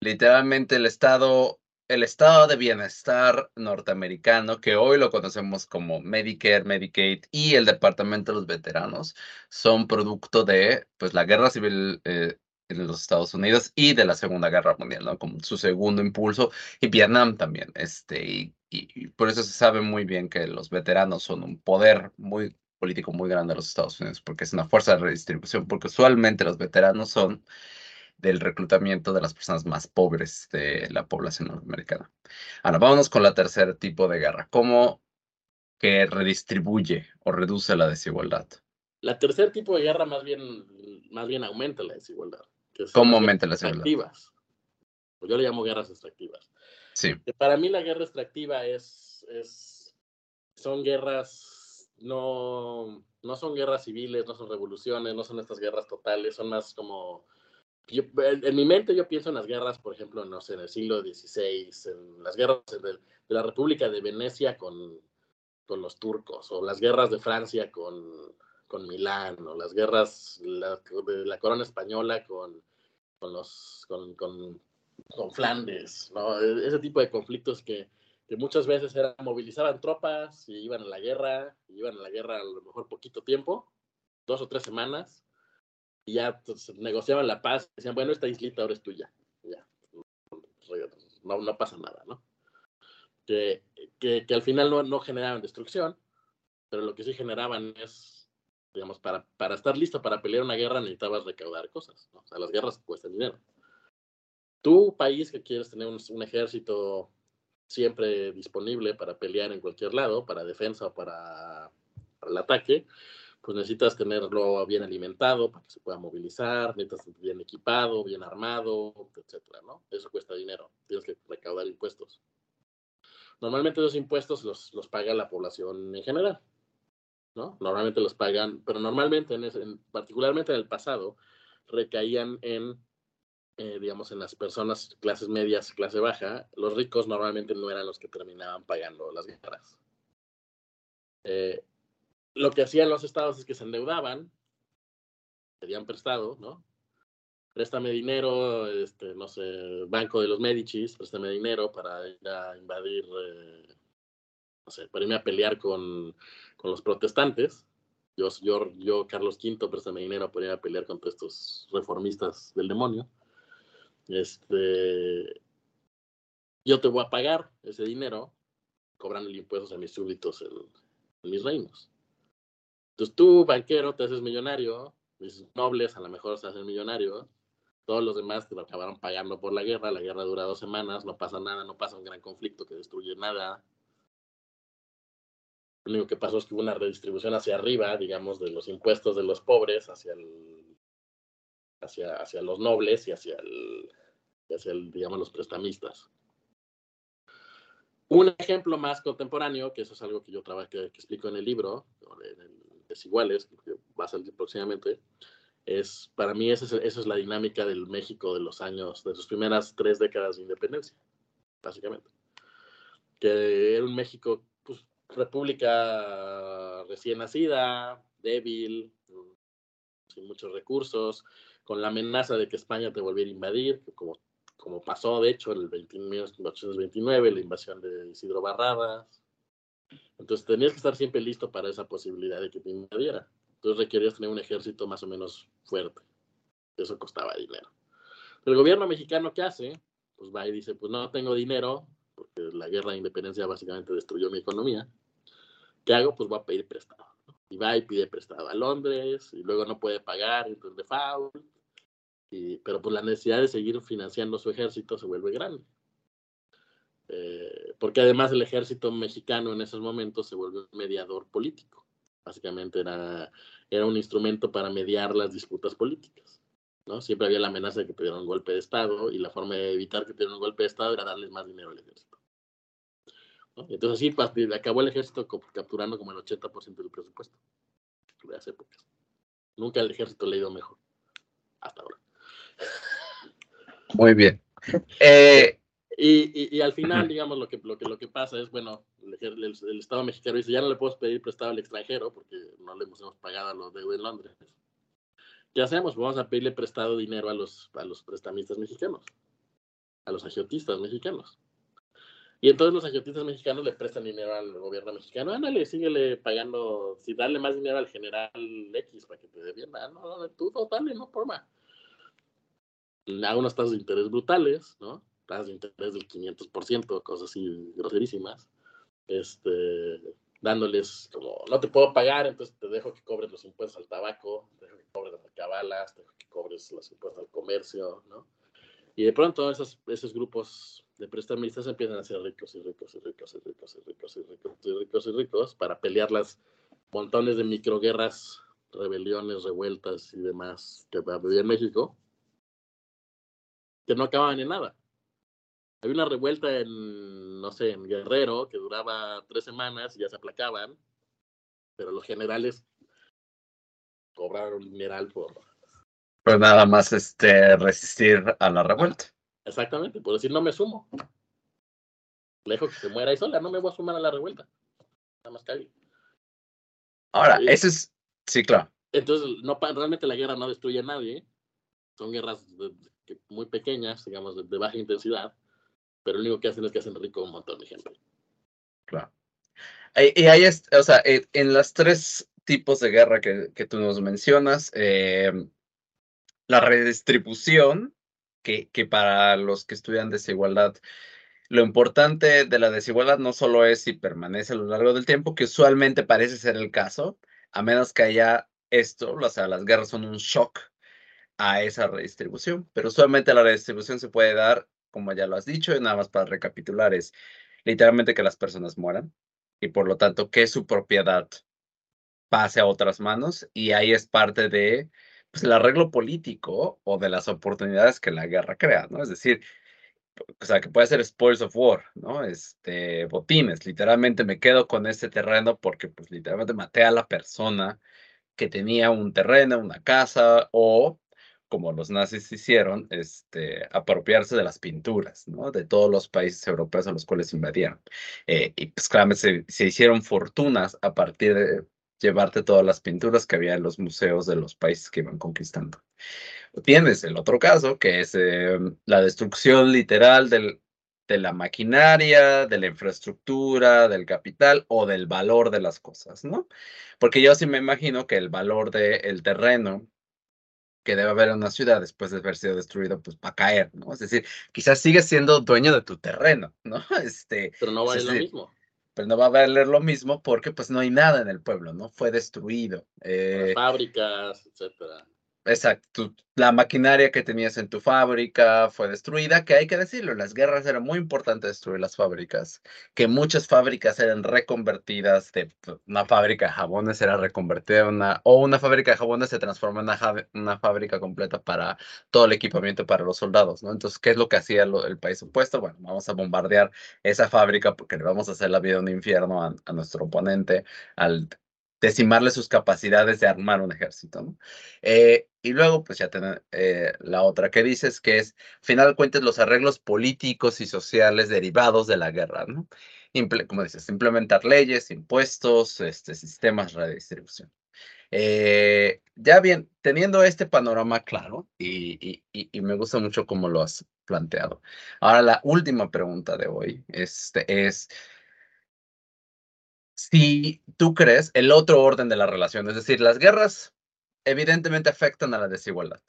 Literalmente el Estado, el Estado de Bienestar norteamericano, que hoy lo conocemos como Medicare, Medicaid y el Departamento de los Veteranos, son producto de pues, la guerra civil eh, en los Estados Unidos y de la Segunda Guerra Mundial. Como su segundo impulso, y Vietnam también, este, y, y, por eso se sabe muy bien que los veteranos son un poder muy político muy grande de los Estados Unidos, porque es una fuerza de redistribución, porque usualmente los veteranos son del reclutamiento de las personas más pobres de la población norteamericana. Ahora, vámonos con la tercer tipo de guerra, ¿cómo que redistribuye o reduce la desigualdad? La tercer tipo de guerra más bien, más bien aumenta la desigualdad. ¿Cómo aumenta la desigualdad? Pues yo le llamo guerras extractivas. Sí. Que para mí la guerra extractiva es, es son guerras, no, no son guerras civiles, no son revoluciones, no son estas guerras totales, son más como... Yo, en, en, mi mente yo pienso en las guerras, por ejemplo, no sé, en el siglo XVI, en las guerras de, de la República de Venecia con, con los turcos, o las guerras de Francia con, con Milán, o las guerras la, de la corona española con, con los con, con, con, Flandes, ¿no? E, ese tipo de conflictos que, que muchas veces eran, movilizaban tropas y iban a la guerra, y iban a la guerra a lo mejor poquito tiempo, dos o tres semanas, y ya pues, negociaban la paz, decían, bueno, esta islita ahora es tuya, ya, no, no pasa nada, ¿no? Que, que, que al final no, no generaban destrucción, pero lo que sí generaban es digamos, para, para estar listo para pelear una guerra necesitabas recaudar cosas, ¿no? O sea, las guerras cuestan dinero. Tu país que quieres tener un, un, ejército siempre disponible para pelear en cualquier lado, para defensa o para, para, el ataque, pues necesitas tenerlo bien alimentado para que se pueda movilizar, necesitas bien equipado, bien armado, etcétera, ¿no? Eso cuesta dinero, tienes que recaudar impuestos. Normalmente esos impuestos los, los paga la población en general, ¿no? Normalmente los pagan, pero normalmente, en ese, en, particularmente en el pasado, recaían en, eh, digamos, en las personas clases medias, clase baja. Los ricos normalmente no eran los que terminaban pagando las guerras. Eh, lo que hacían los estados es que se endeudaban, pedían prestado, ¿no? Préstame dinero, este, no sé, Banco de los Medicis, préstame dinero para invadir, eh, no sé, para irme a pelear con, con los protestantes. Yo, yo, yo Carlos V, préstame dinero para ir a pelear contra estos reformistas del demonio. Este, yo te voy a pagar ese dinero cobrando impuestos a mis súbditos en, en mis reinos. Entonces tú, banquero, te haces millonario, mis nobles a lo mejor se hacen millonarios, todos los demás te lo acabaron pagando por la guerra, la guerra dura dos semanas, no pasa nada, no pasa un gran conflicto que destruye nada. Lo único que pasó es que hubo una redistribución hacia arriba, digamos, de los impuestos de los pobres hacia hacia, hacia los nobles y hacia el, hacia el, digamos, los prestamistas. Un ejemplo más contemporáneo, que eso es algo que yo trabajo, que, explico en el libro, en el Desiguales, que va a salir próximamente, es, para mí esa es, es la dinámica del México de los años, de sus primeras tres décadas de independencia, básicamente. Que era un México, república recién nacida, débil, sin muchos recursos, con la amenaza de que España te volviera a invadir, como, como pasó de hecho en el 1829, la invasión de Isidro Barradas. Entonces tenías que estar siempre listo para esa posibilidad de que te invadiera. Entonces requerías tener un ejército más o menos fuerte. Eso costaba dinero. el gobierno mexicano, ¿qué hace? Pues va y dice, pues no tengo dinero, porque la guerra de independencia básicamente destruyó mi economía. ¿Qué hago? Pues voy a pedir prestado. Y va y pide prestado a Londres, y luego no puede pagar, entonces default. Y, pero pues la necesidad de seguir financiando su ejército se vuelve grande. Eh, porque además el ejército mexicano en esos momentos se vuelve un mediador político. Básicamente era, era un instrumento para mediar las disputas políticas. ¿No? Siempre había la amenaza de que te un golpe de Estado y la forma de evitar que te un golpe de Estado era darles más dinero al ejército. Entonces así pues, acabó el ejército capturando como el 80% del presupuesto de las épocas. Nunca el ejército le ha ido mejor. Hasta ahora. Muy bien. Eh, y, y, al final, digamos, lo que, lo que, lo que pasa es, bueno, el, Estado mexicano dice, ya no le puedo pedir prestado al extranjero porque no le hemos, pagado a los de en Londres. ¿Qué hacemos? Vamos a pedirle prestado dinero a los, a los prestamistas mexicanos, a los agiotistas mexicanos. Y entonces los agiotistas mexicanos le prestan dinero al gobierno mexicano. Ándale, síguele pagando, si dale más dinero al general X para que te defienda. No, no, tú no, dale, no forma. A unos tasas de interés brutales, ¿no? Tasas de interés del 500%, cosas así groserísimas este, dándoles como, no te puedo pagar, entonces te dejo que cobres los impuestos al tabaco, te dejo que cobres las cabalas, te dejo que cobres los impuestos al comercio, ¿no? Y de pronto esos, esos grupos de prestamistas empiezan a ser ricos y ricos y ricos y ricos y ricos y ricos y ricos y ricos para pelear las montones de microguerras, rebeliones, revueltas y demás que había en México, que no acababan en nada. Había una revuelta en, no sé, en Guerrero que duraba tres semanas y ya se aplacaban, pero los generales cobraron un mineral por... Pues nada más este, resistir a la revuelta. Exactamente, por decir no me sumo. Lejos que se muera y sola, no me voy a sumar a la revuelta. Nada más cae. Ahora, eso es, sí, claro. Entonces, no, realmente la guerra no destruye a nadie. Son guerras muy pequeñas, digamos, de baja intensidad pero lo único que hacen es que hacen rico un montón de gente. Claro. Y ahí es, o sea, eh, en las tres tipos de guerra que, que tú nos mencionas, eh, la redistribución, que, que para los que estudian desigualdad, lo importante de la desigualdad no solo es si permanece a lo largo del tiempo, que usualmente parece ser el caso, a menos que haya esto, o sea, las guerras son un shock a esa redistribución, pero usualmente la redistribución se puede dar como ya lo has dicho, y nada más para recapitular, es literalmente que las personas mueran y por lo tanto que su propiedad pase a otras manos y ahí es parte de pues, el arreglo político o de las oportunidades que la guerra crea, ¿no? Es decir, o sea, que puede ser spoils of war, ¿no? Este, botines, literalmente me quedo con este terreno porque pues literalmente maté a la persona que tenía un terreno, una casa o como los nazis hicieron, este, apropiarse de las pinturas. De todos los países europeos a los cuales invadieron. Eh, y pues claramente se, hicieron fortunas a partir de llevarte todas las pinturas que había en los museos de los países que iban conquistando. Tienes el otro caso, que es em, la destrucción literal de la maquinaria, de la infraestructura, del capital o del valor de las cosas, ¿no? Porque yo sí me imagino que el valor del terreno que debe haber en una ciudad después de haber sido destruido, pues va a caer, ¿no? Es decir, quizás sigues siendo dueño de tu terreno, ¿no? Este, Pero no vale lo mismo. pero no va a valer lo mismo porque pues no hay nada en el pueblo, ¿no? Fue destruido. Eh, fábricas, etcétera. Exacto, la maquinaria que tenías en tu fábrica fue destruida, que hay que decirlo, las guerras era muy importante destruir las fábricas, que muchas fábricas eran reconvertidas, de pues, una fábrica de jabones era reconvertida en una, o una fábrica de jabones se transforma en una, una, fábrica completa para todo el equipamiento para los soldados, ¿no? Entonces, ¿qué es lo que hacía el país opuesto? Bueno, vamos a bombardear esa fábrica porque le vamos a hacer la vida un infierno a, a nuestro oponente al decimarle sus capacidades de armar un ejército. ¿no? Eh, y luego, pues ya tener eh, la otra que dices, que es, al final cuentas, los arreglos políticos y sociales derivados de la guerra, ¿no? como dices, implementar leyes, impuestos, este, sistemas de redistribución. Eh, ya bien, teniendo este panorama claro, y, y, y, me gusta mucho cómo lo has planteado. Ahora, la última pregunta de hoy este, es, si tú crees el otro orden de la relación, es decir, las guerras evidentemente afectan a la desigualdad.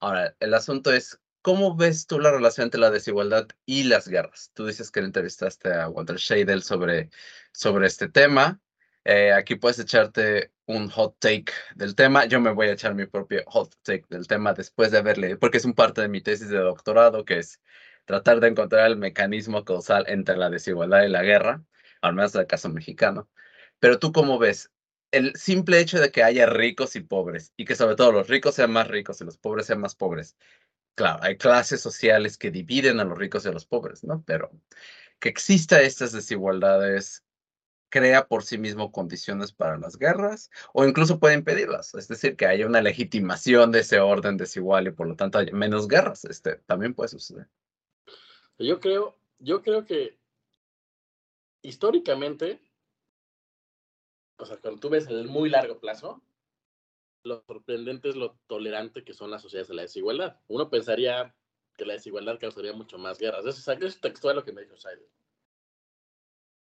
Ahora, el asunto es, ¿cómo ves tú la relación entre la desigualdad y las guerras? Tú dices que entrevistaste a Walter Scheidel sobre, sobre este tema. Eh, aquí puedes echarte un hot take del tema. Yo me voy a echar mi propio hot take del tema después de haberle, porque es un parte de mi tesis de doctorado, que es tratar de encontrar el mecanismo causal entre la desigualdad y la guerra al menos en el caso mexicano. Pero tú cómo ves el simple hecho de que haya ricos y pobres y que sobre todo los ricos sean más ricos y los pobres sean más pobres. Claro, hay clases sociales que dividen a los ricos y a los pobres, ¿no? Pero que exista estas desigualdades crea por sí mismo condiciones para las guerras o incluso puede impedirlas, es decir, que haya una legitimación de ese orden desigual y por lo tanto haya menos guerras, este también puede suceder. Yo creo, yo creo que históricamente, o sea, cuando tú ves en el muy largo plazo, lo sorprendente es lo tolerante que son las sociedades de la desigualdad. Uno pensaría que la desigualdad causaría mucho más guerras. Eso, es textual lo que me dijo Said.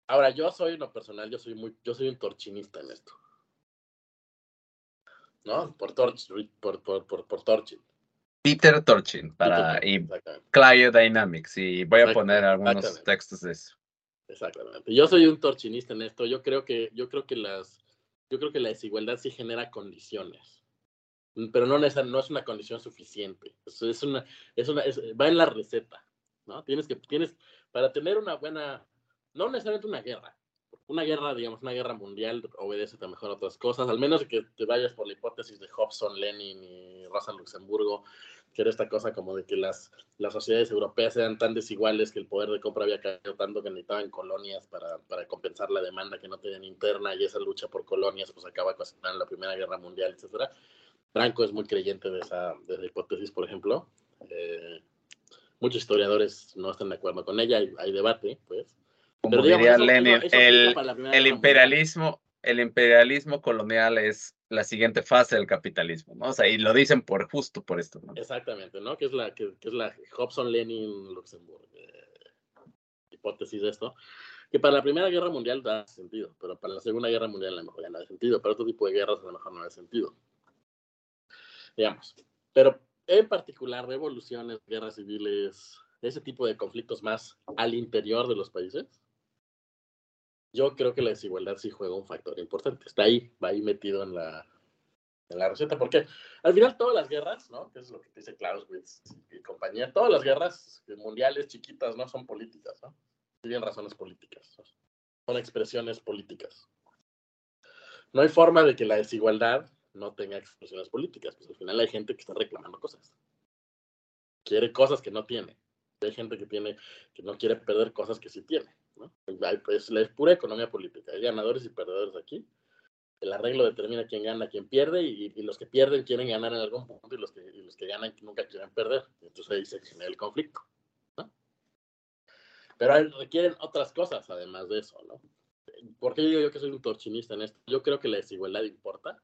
Ahora, yo soy uno personal, yo soy muy, yo soy un torchinista en esto. ¿No? Por Torch, por, por, por, por Torchin. Peter Torchin para y Clio Dynamics y voy a poner algunos textos de eso. Exactamente. Yo soy un torchinista en esto. Yo creo que, yo creo que las, yo creo que la desigualdad sí genera condiciones, pero no, es, no es una condición suficiente. Es, una, es una, va en la receta, ¿no? Tienes que, tienes, para tener una buena, no necesariamente una guerra, una guerra, digamos, una guerra mundial obedece a mejor otras cosas, al menos que te vayas por la hipótesis de Hobson, Lenin y Rosa Luxemburgo, que era esta cosa como de que las, las sociedades europeas eran tan desiguales que el poder de compra había caído tanto que necesitaban colonias para, para compensar la demanda que no tenían interna y esa lucha por colonias pues acaba en la Primera Guerra Mundial, etc. Franco es muy creyente de esa, de hipótesis, por ejemplo. Eh, muchos historiadores no están de acuerdo con ella, hay, hay debate, pues. Pero digamos, Lenin, el, el imperialismo, el imperialismo colonial es la siguiente fase del capitalismo, ¿no? O sea, y lo dicen por justo por esto. Exactamente, ¿no? Que es la, que, es la Hobson-Lenin-Luxemburg eh, hipótesis de esto, que para la Primera Guerra Mundial da sentido, pero para la Segunda Guerra Mundial a lo mejor ya no da sentido, para otro tipo de guerras a lo mejor no da sentido. Digamos, pero en particular revoluciones, guerras civiles, ese tipo de conflictos más al interior de los países, yo creo que la desigualdad sí juega un factor importante. Está ahí, va ahí metido en la, en la receta. Porque al final todas las guerras, ¿no? Que es lo que dice Clausewitz y compañía, todas las guerras mundiales chiquitas, ¿no? Son políticas, ¿no? Tienen razones políticas. Son expresiones políticas. No hay forma de que la desigualdad no tenga expresiones políticas. Pues al final hay gente que está reclamando cosas. Quiere cosas que no tiene. Hay gente que tiene, que no quiere perder cosas que sí tiene. ¿No? Pues, es pura economía política. Hay ganadores y perdedores aquí. El arreglo determina quién gana, quién pierde, y, los que pierden quieren ganar en algún punto, y los que, los que ganan nunca quieren perder. Entonces ahí se genera el conflicto. ¿no? Pero requieren otras cosas además de eso, ¿no? ¿Por qué digo yo que soy un torchinista en esto? Yo creo que la desigualdad importa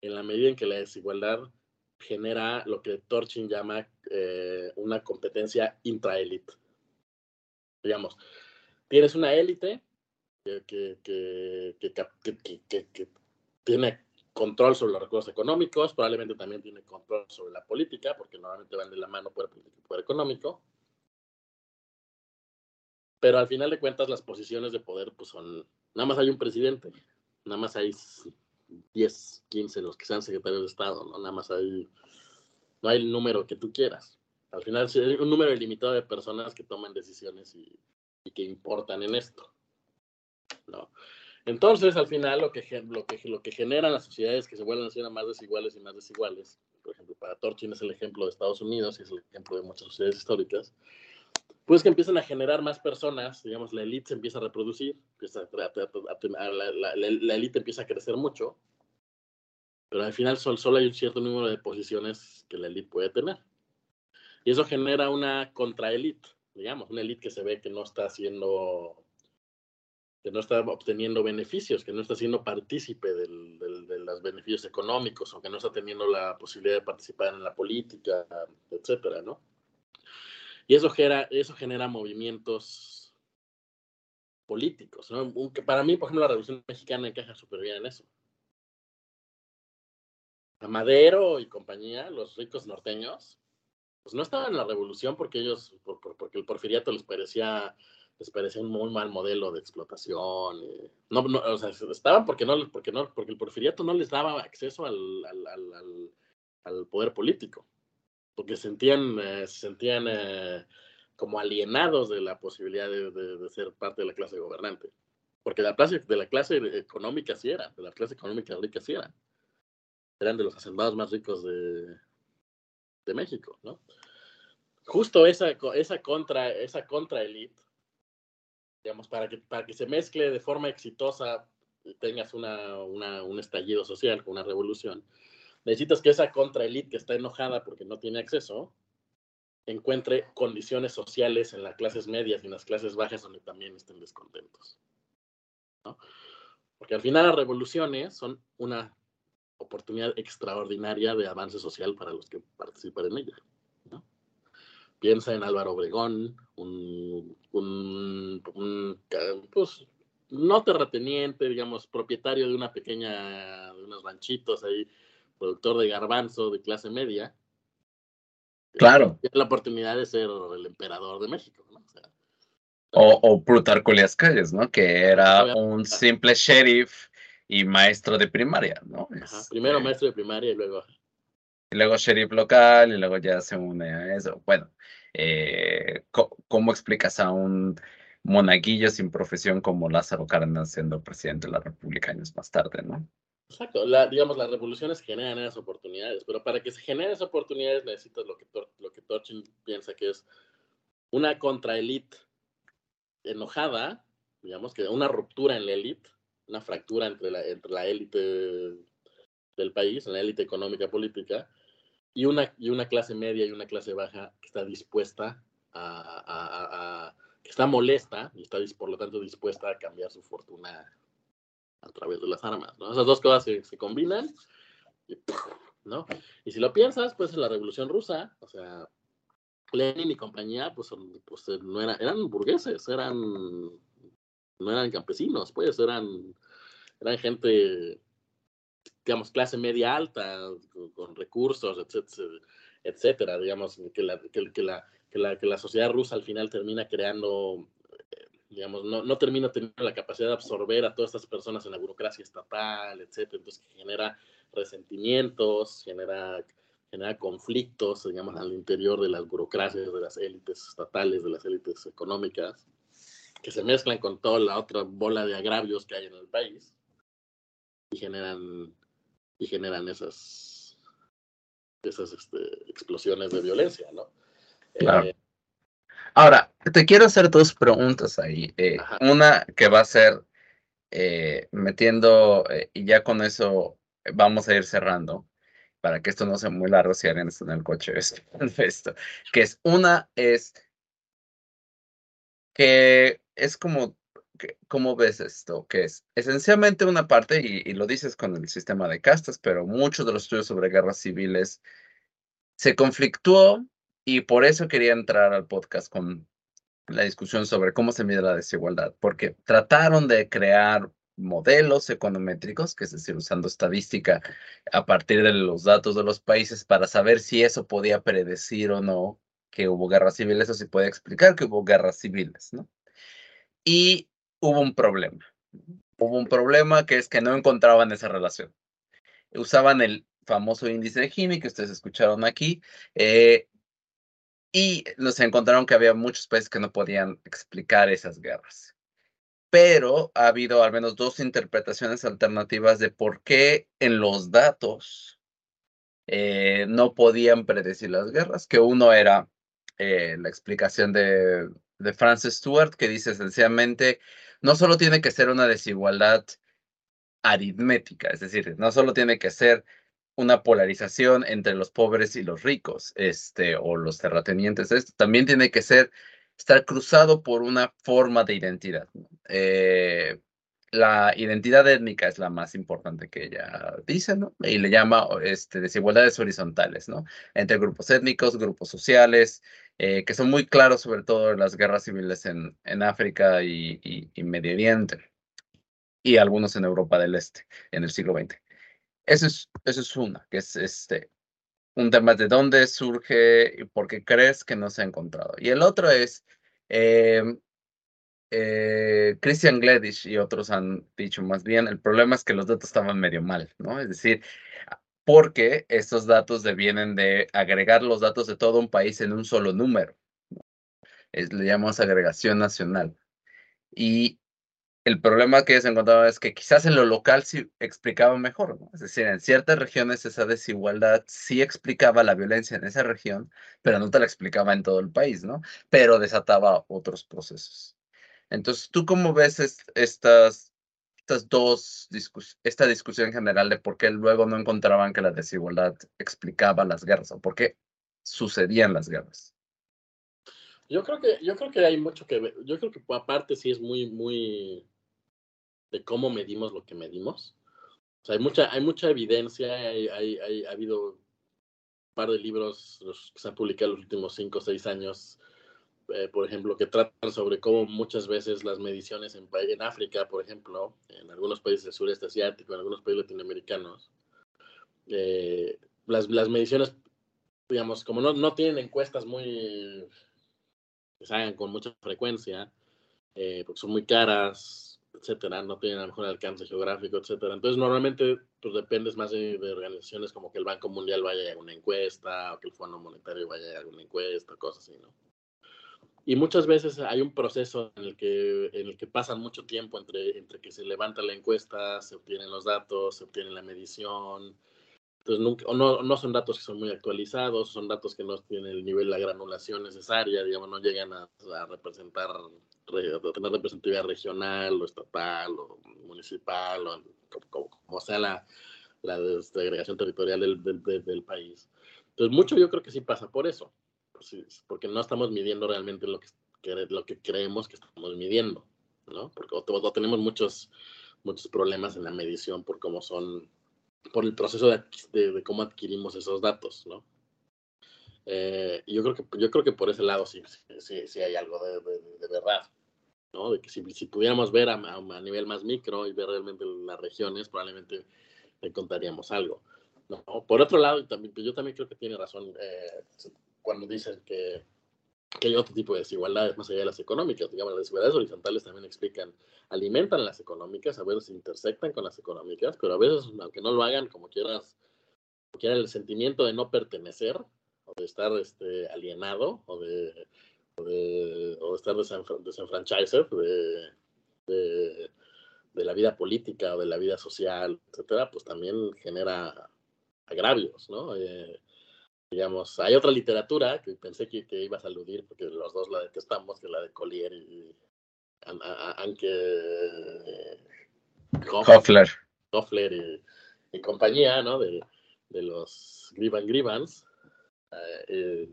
en la medida en que la desigualdad genera lo que Torchin llama eh, una competencia intraélite. Digamos, tienes una élite que, tiene control sobre los recursos económicos, probablemente también tiene control sobre la política, porque normalmente van de la mano poder político y poder económico. pero al final de cuentas las posiciones de poder pues son, nada más hay un presidente, nada más hay 10, 15 los que sean secretarios de Estado, ¿no? Nada más hay, no hay el número que tú quieras. Al final hay un número ilimitado de personas que toman decisiones y, y que importan en esto, ¿no? Entonces, al final, lo que, lo que, lo que generan las sociedades que se vuelven a más desiguales y más desiguales, por ejemplo, para Torchin es el ejemplo de Estados Unidos y es el ejemplo de muchas sociedades históricas, pues que empiezan a generar más personas, digamos, la élite se empieza a reproducir, empieza la, élite empieza a crecer mucho, pero al final solo, solo hay un cierto número de posiciones que la élite puede tener. Y eso genera una contraélite, digamos, una élite que se ve que no está haciendo que no está obteniendo beneficios, que no está siendo partícipe del, de los beneficios económicos o que no está teniendo la posibilidad de participar en la política, etcétera, ¿no? Y eso genera, eso genera movimientos políticos, ¿no? Para mí, por ejemplo, la Revolución Mexicana encaja súper bien en eso. A Madero y compañía, los ricos norteños, pues no estaban en la revolución porque ellos, porque el porfiriato les parecía les parecía un muy mal modelo de explotación. Eh, no, estaban porque no, porque no, porque el porfiriato no les daba acceso al, al, poder político, porque sentían, eh, se sentían eh, como alienados de la posibilidad de, ser parte de la clase gobernante. Porque la clase, de la clase económica sí eran, de la clase económica rica sí eran. Eran de los hacendados más ricos de, de México, ¿no? Justo esa, esa contra, esa contra elite digamos, para que, para que se mezcle de forma exitosa y tengas una, un estallido social, una revolución, necesitas que esa contraelite que está enojada porque no tiene acceso, encuentre condiciones sociales en las clases medias y en las clases bajas donde también estén descontentos. ¿no? Porque al final las revoluciones son una oportunidad extraordinaria de avance social para los que participan en ella piensa en Álvaro Obregón, un, un, pues, no terrateniente, digamos, propietario de una pequeña, de unos ranchitos ahí, productor de garbanzo de clase media. Claro. Tiene la oportunidad de ser el emperador de México, ¿no? O, o, Plutarco Elias Calles, ¿no? Que era un simple sheriff y maestro de primaria, ¿no? primero este maestro de primaria y luego y luego sheriff local y luego ya se une a eso. Bueno, eh, ¿cómo explicas a un monaguillo sin profesión como Lázaro Cárdenas siendo presidente de la República años más tarde, no? Exacto, digamos, las revoluciones generan esas oportunidades, pero para que se generen esas oportunidades necesitas lo que, lo que Torchin piensa que es una contraélite enojada, digamos, que una ruptura en la élite, una fractura entre la, entre la élite del país, la élite económica política, y una, y una clase media y una clase baja que está dispuesta a, que está molesta y está por lo tanto dispuesta a cambiar su fortuna a través de las armas, ¿no? Esas dos cosas se, combinan y, ¿no? Y si lo piensas, pues en la Revolución Rusa, o sea, Lenin y compañía, pues, pues no eran, eran burgueses, eran, no eran campesinos, pues eran, eran gente digamos, clase media alta, con, recursos, etcétera, etcétera, digamos, que la, que, que, la, que, la, que la sociedad rusa al final termina creando, eh, digamos, no, no termina teniendo la capacidad de absorber a todas estas personas en la burocracia estatal, etcétera, entonces genera resentimientos, genera, genera conflictos, digamos, al interior de las burocracias, de las élites estatales, de las élites económicas, que se mezclan con toda la otra bola de agravios que hay en el país y generan y generan esas, esas este, explosiones de violencia, ¿no? Claro. Eh, Ahora, te quiero hacer dos preguntas ahí. Eh, una que va a ser eh, metiendo, y ya con eso vamos a ir cerrando, para que esto no sea muy largo si alguien está en el coche, esto, que es una es que es como ¿Cómo ves esto? Que es esencialmente una parte, y, lo dices con el sistema de castas, pero muchos de los estudios sobre guerras civiles se conflictuó y por eso quería entrar al podcast con la discusión sobre cómo se mide la desigualdad, porque trataron de crear modelos econométricos, que es decir, usando estadística a partir de los datos de los países para saber si eso podía predecir o no que hubo guerras civiles o si puede explicar que hubo guerras civiles, ¿no? Y hubo un problema. Hubo un problema que es que no encontraban esa relación. Usaban el famoso índice de Gini que ustedes escucharon aquí, eh, y nos encontraron que había muchos países que no podían explicar esas guerras. Pero ha habido al menos dos interpretaciones alternativas de por qué en los datos eh, no podían predecir las guerras, que uno era eh, la explicación de, de Francis Stewart, que dice esencialmente, no solo tiene que ser una desigualdad aritmética, es decir, no solo tiene que ser una polarización entre los pobres y los ricos, este, o los terratenientes. Esto también tiene que ser, estar cruzado por una forma de identidad. Eh, la identidad étnica es la más importante que ella dice, ¿no? Y le llama este, desigualdades horizontales, ¿no? Entre grupos étnicos, grupos sociales, eh, que son muy claros sobre todo en las guerras civiles en, en África y, y Medio Oriente, y algunos en Europa del Este en el siglo XX. Eso es, eso es una, que es este, un tema de dónde surge y por qué crees que no se ha encontrado. Y el otro es, em, eh, Christian Gledish y otros han dicho más bien, el problema es que los datos estaban medio mal, ¿no? Es decir, porque estos datos devienen de agregar los datos de todo un país en un solo número. Es, le llamamos agregación nacional. Y el problema que se encontraba es que quizás en lo local sí explicaba mejor. Es decir, en ciertas regiones esa desigualdad sí explicaba la violencia en esa región, pero no te la explicaba en todo el país, ¿no? Pero desataba otros procesos. Entonces, ¿tú cómo ves estas, estas dos discusiones, esta discusión general de por qué luego no encontraban que la desigualdad explicaba las guerras o por qué sucedían las guerras? Yo creo que, yo creo que hay mucho que ver. Yo creo que aparte sí es muy, muy de cómo medimos lo que medimos. O sea, hay mucha, hay mucha evidencia, hay, hay, ha habido un par de libros los que se han publicado en los últimos cinco o seis años, eh, por ejemplo, que tratan sobre cómo muchas veces las mediciones en, en África, por ejemplo, en algunos países del sureste asiático, en algunos países latinoamericanos, eh, las, las mediciones, digamos, como no, no tienen encuestas muy que se hagan con mucha frecuencia, eh, porque son muy caras, etcétera, no tienen a lo mejor alcance geográfico, etcétera. Entonces, normalmente, pues dependes más de, organizaciones como que el Banco Mundial vaya a una encuesta o que el Fondo Monetario vaya a una encuesta, cosas así, ¿no? Y muchas veces hay un proceso en el que, en el que pasan mucho tiempo entre, entre que se levanta la encuesta, se obtienen los datos, se obtiene la medición. Entonces, nunca, no, no son datos que son muy actualizados, son datos que no tienen el nivel de granulación necesaria, digamos, no llegan a, a representar tener representatividad regional o estatal o municipal o como, sea la, la desagregación territorial del, del, del, país. Entonces, mucho yo creo que sí pasa por eso, pues porque no estamos midiendo realmente lo que, lo que creemos que estamos midiendo, ¿no? Porque o, tenemos muchos, muchos problemas en la medición por cómo son, por el proceso de, de, cómo adquirimos esos datos, ¿no? Eh, yo creo que yo creo que por ese lado sí, sí, sí hay algo de, de verdad. De que si, si pudiéramos ver a, a, nivel más micro y ver realmente las regiones, probablemente encontraríamos algo. ¿no? Por otro lado, también, pues, yo también creo que tiene razón eh, cuando dicen que, que, hay otro tipo de desigualdades más allá de las económicas. Digamos, las desigualdades horizontales también explican, alimentan las económicas, a veces intersectan con las económicas, pero a veces, aunque no lo hagan como quieras, quiera el sentimiento de no pertenecer o de estar este, alienado o de o estar desenfranchised de, de, de, la vida política o de la vida social, etcétera, pues también genera agravios, ¿no? Eh, digamos, hay otra literatura que pensé que, que, ibas a aludir, porque los dos la detestamos, que es la de Collier y aunque Hoffler, Hoffler y, y, compañía, ¿no? De, de los Griban Gribans. Eh, eh,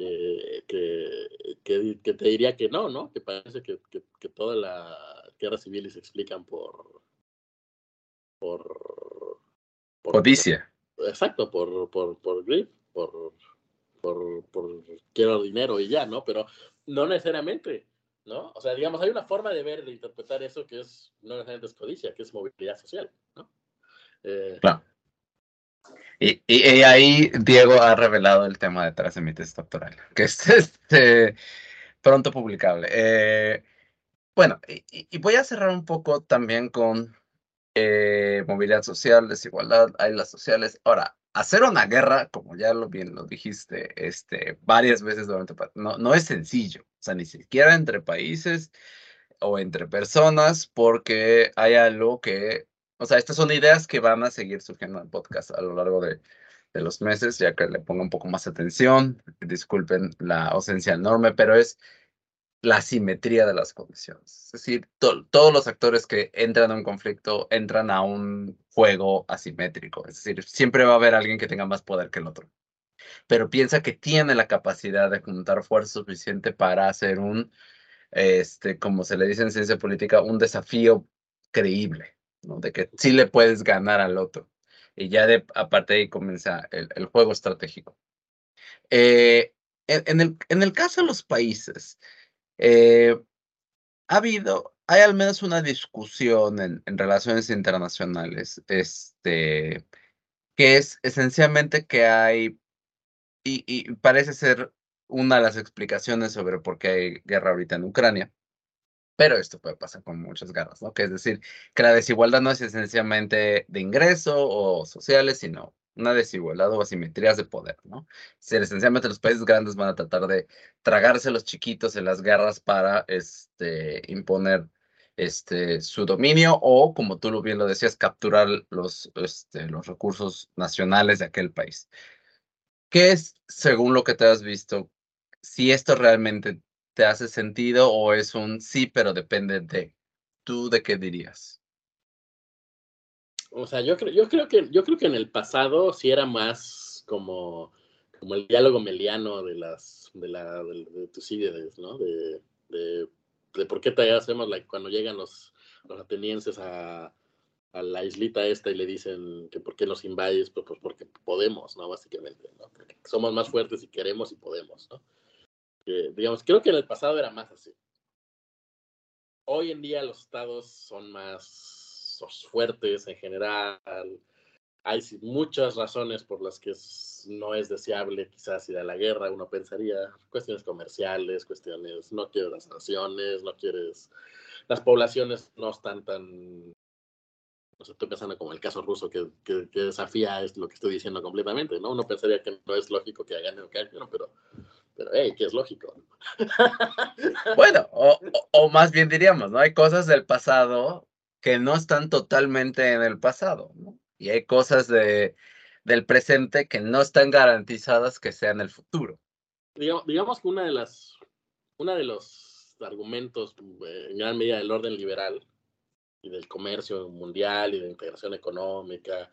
eh, que, que, te diría que no, ¿no? Que parece que, que, todas las guerras civiles se explican por... por, por Codicia. exacto, por, por, por grip, por, por, quiero dinero y ya, ¿no? Pero no necesariamente, ¿no? O sea, digamos, hay una forma de ver, de interpretar eso que es, no necesariamente es codicia, que es movilidad social, ¿no? Eh, claro. Y, y, ahí Diego ha revelado el tema detrás de mi tesis doctoral, que es este, pronto publicable. Eh, Bueno, y, voy a cerrar un poco también con eh, movilidad social, desigualdad, las sociales. Ahora, hacer una guerra, como ya lo bien lo dijiste este, varias veces durante, no, no es sencillo, o sea, ni siquiera entre países o entre personas, porque hay algo que, o sea, estas son ideas que van a seguir surgiendo en el podcast a lo largo de, de los meses, ya que le pongo un poco más atención, disculpen la ausencia enorme, pero es la simetría de las condiciones. Es decir, todos los actores que entran a un conflicto entran a un juego asimétrico. Es decir, siempre va a haber alguien que tenga más poder que el otro. Pero piensa que tiene la capacidad de juntar fuerza suficiente para hacer un, este, como se le dice en ciencia política, un desafío creíble, ¿no? De que sí le puedes ganar al otro. Y ya de, aparte de ahí comienza el, juego estratégico. Eh, en el caso de los países, eh, ha habido, hay al menos una discusión en, relaciones internacionales, este, que es esencialmente que hay, y, parece ser una de las explicaciones sobre por qué hay guerra ahorita en Ucrania, pero esto puede pasar con muchas guerras, ¿no? Que es decir, que la desigualdad no es esencialmente de ingreso o sociales, sino una desigualdad o asimetrías de poder, ¿no? esencialmente los países grandes van a tratar de tragarse a los chiquitos en las guerras para este, imponer este, su dominio o, como tú bien lo decías, capturar los, este, los recursos nacionales de aquel país. ¿Qué es, según lo que te has visto, si esto realmente te hace sentido o es un sí, pero depende de tú de qué dirías? O sea, yo creo, yo creo que, yo creo que en el pasado sí era más como, como el diálogo meliano de las, de la, de, de ¿no? De, de, de, por qué te hacemos like, cuando llegan los, los atenienses a, a la islita esta y le dicen que por qué nos invades, pues, pues, porque podemos, ¿no? Básicamente, ¿no? Porque somos más fuertes y queremos y podemos, ¿no? digamos, creo que en el pasado era más así. Hoy en día los estados son más fuertes en general. Hay muchas razones por las que no es deseable quizás ir a la guerra, uno pensaría, cuestiones comerciales, cuestiones, no quieres las naciones, no quieres, las poblaciones no están tan, no sé, estoy pensando como el caso ruso que, que, desafía es lo que estoy diciendo completamente, ¿no? Uno pensaría que no es lógico que hagan ¿no? pero, pero, hey, que es lógico. Bueno, o, o, más bien diríamos, ¿no? Hay cosas del pasado que no están totalmente en el pasado, ¿no? Y hay cosas de, del presente que no están garantizadas que sean el futuro. Digamos, que una de las, una de los argumentos eh, en gran medida del orden liberal y del comercio mundial y de integración económica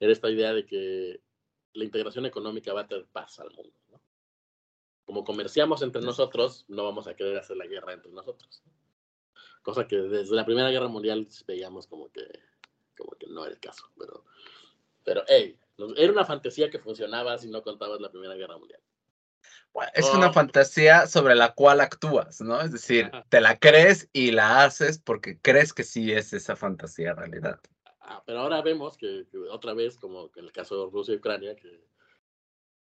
era esta idea de que la integración económica va a traer paz al mundo. ¿no? Como comerciamos entre nosotros, no vamos a querer hacer la guerra entre nosotros. ¿no? Cosa que desde la Primera Guerra Mundial veíamos como que, como que no era el caso, pero, pero, hey, era una fantasía que funcionaba si no contabas la Primera Guerra Mundial. es una fantasía sobre la cual actúas, ¿no? Es decir, te la crees y la haces porque crees que sí es esa fantasía realidad. Ah, pero ahora vemos que, otra vez, como en el caso de Rusia y Ucrania, que,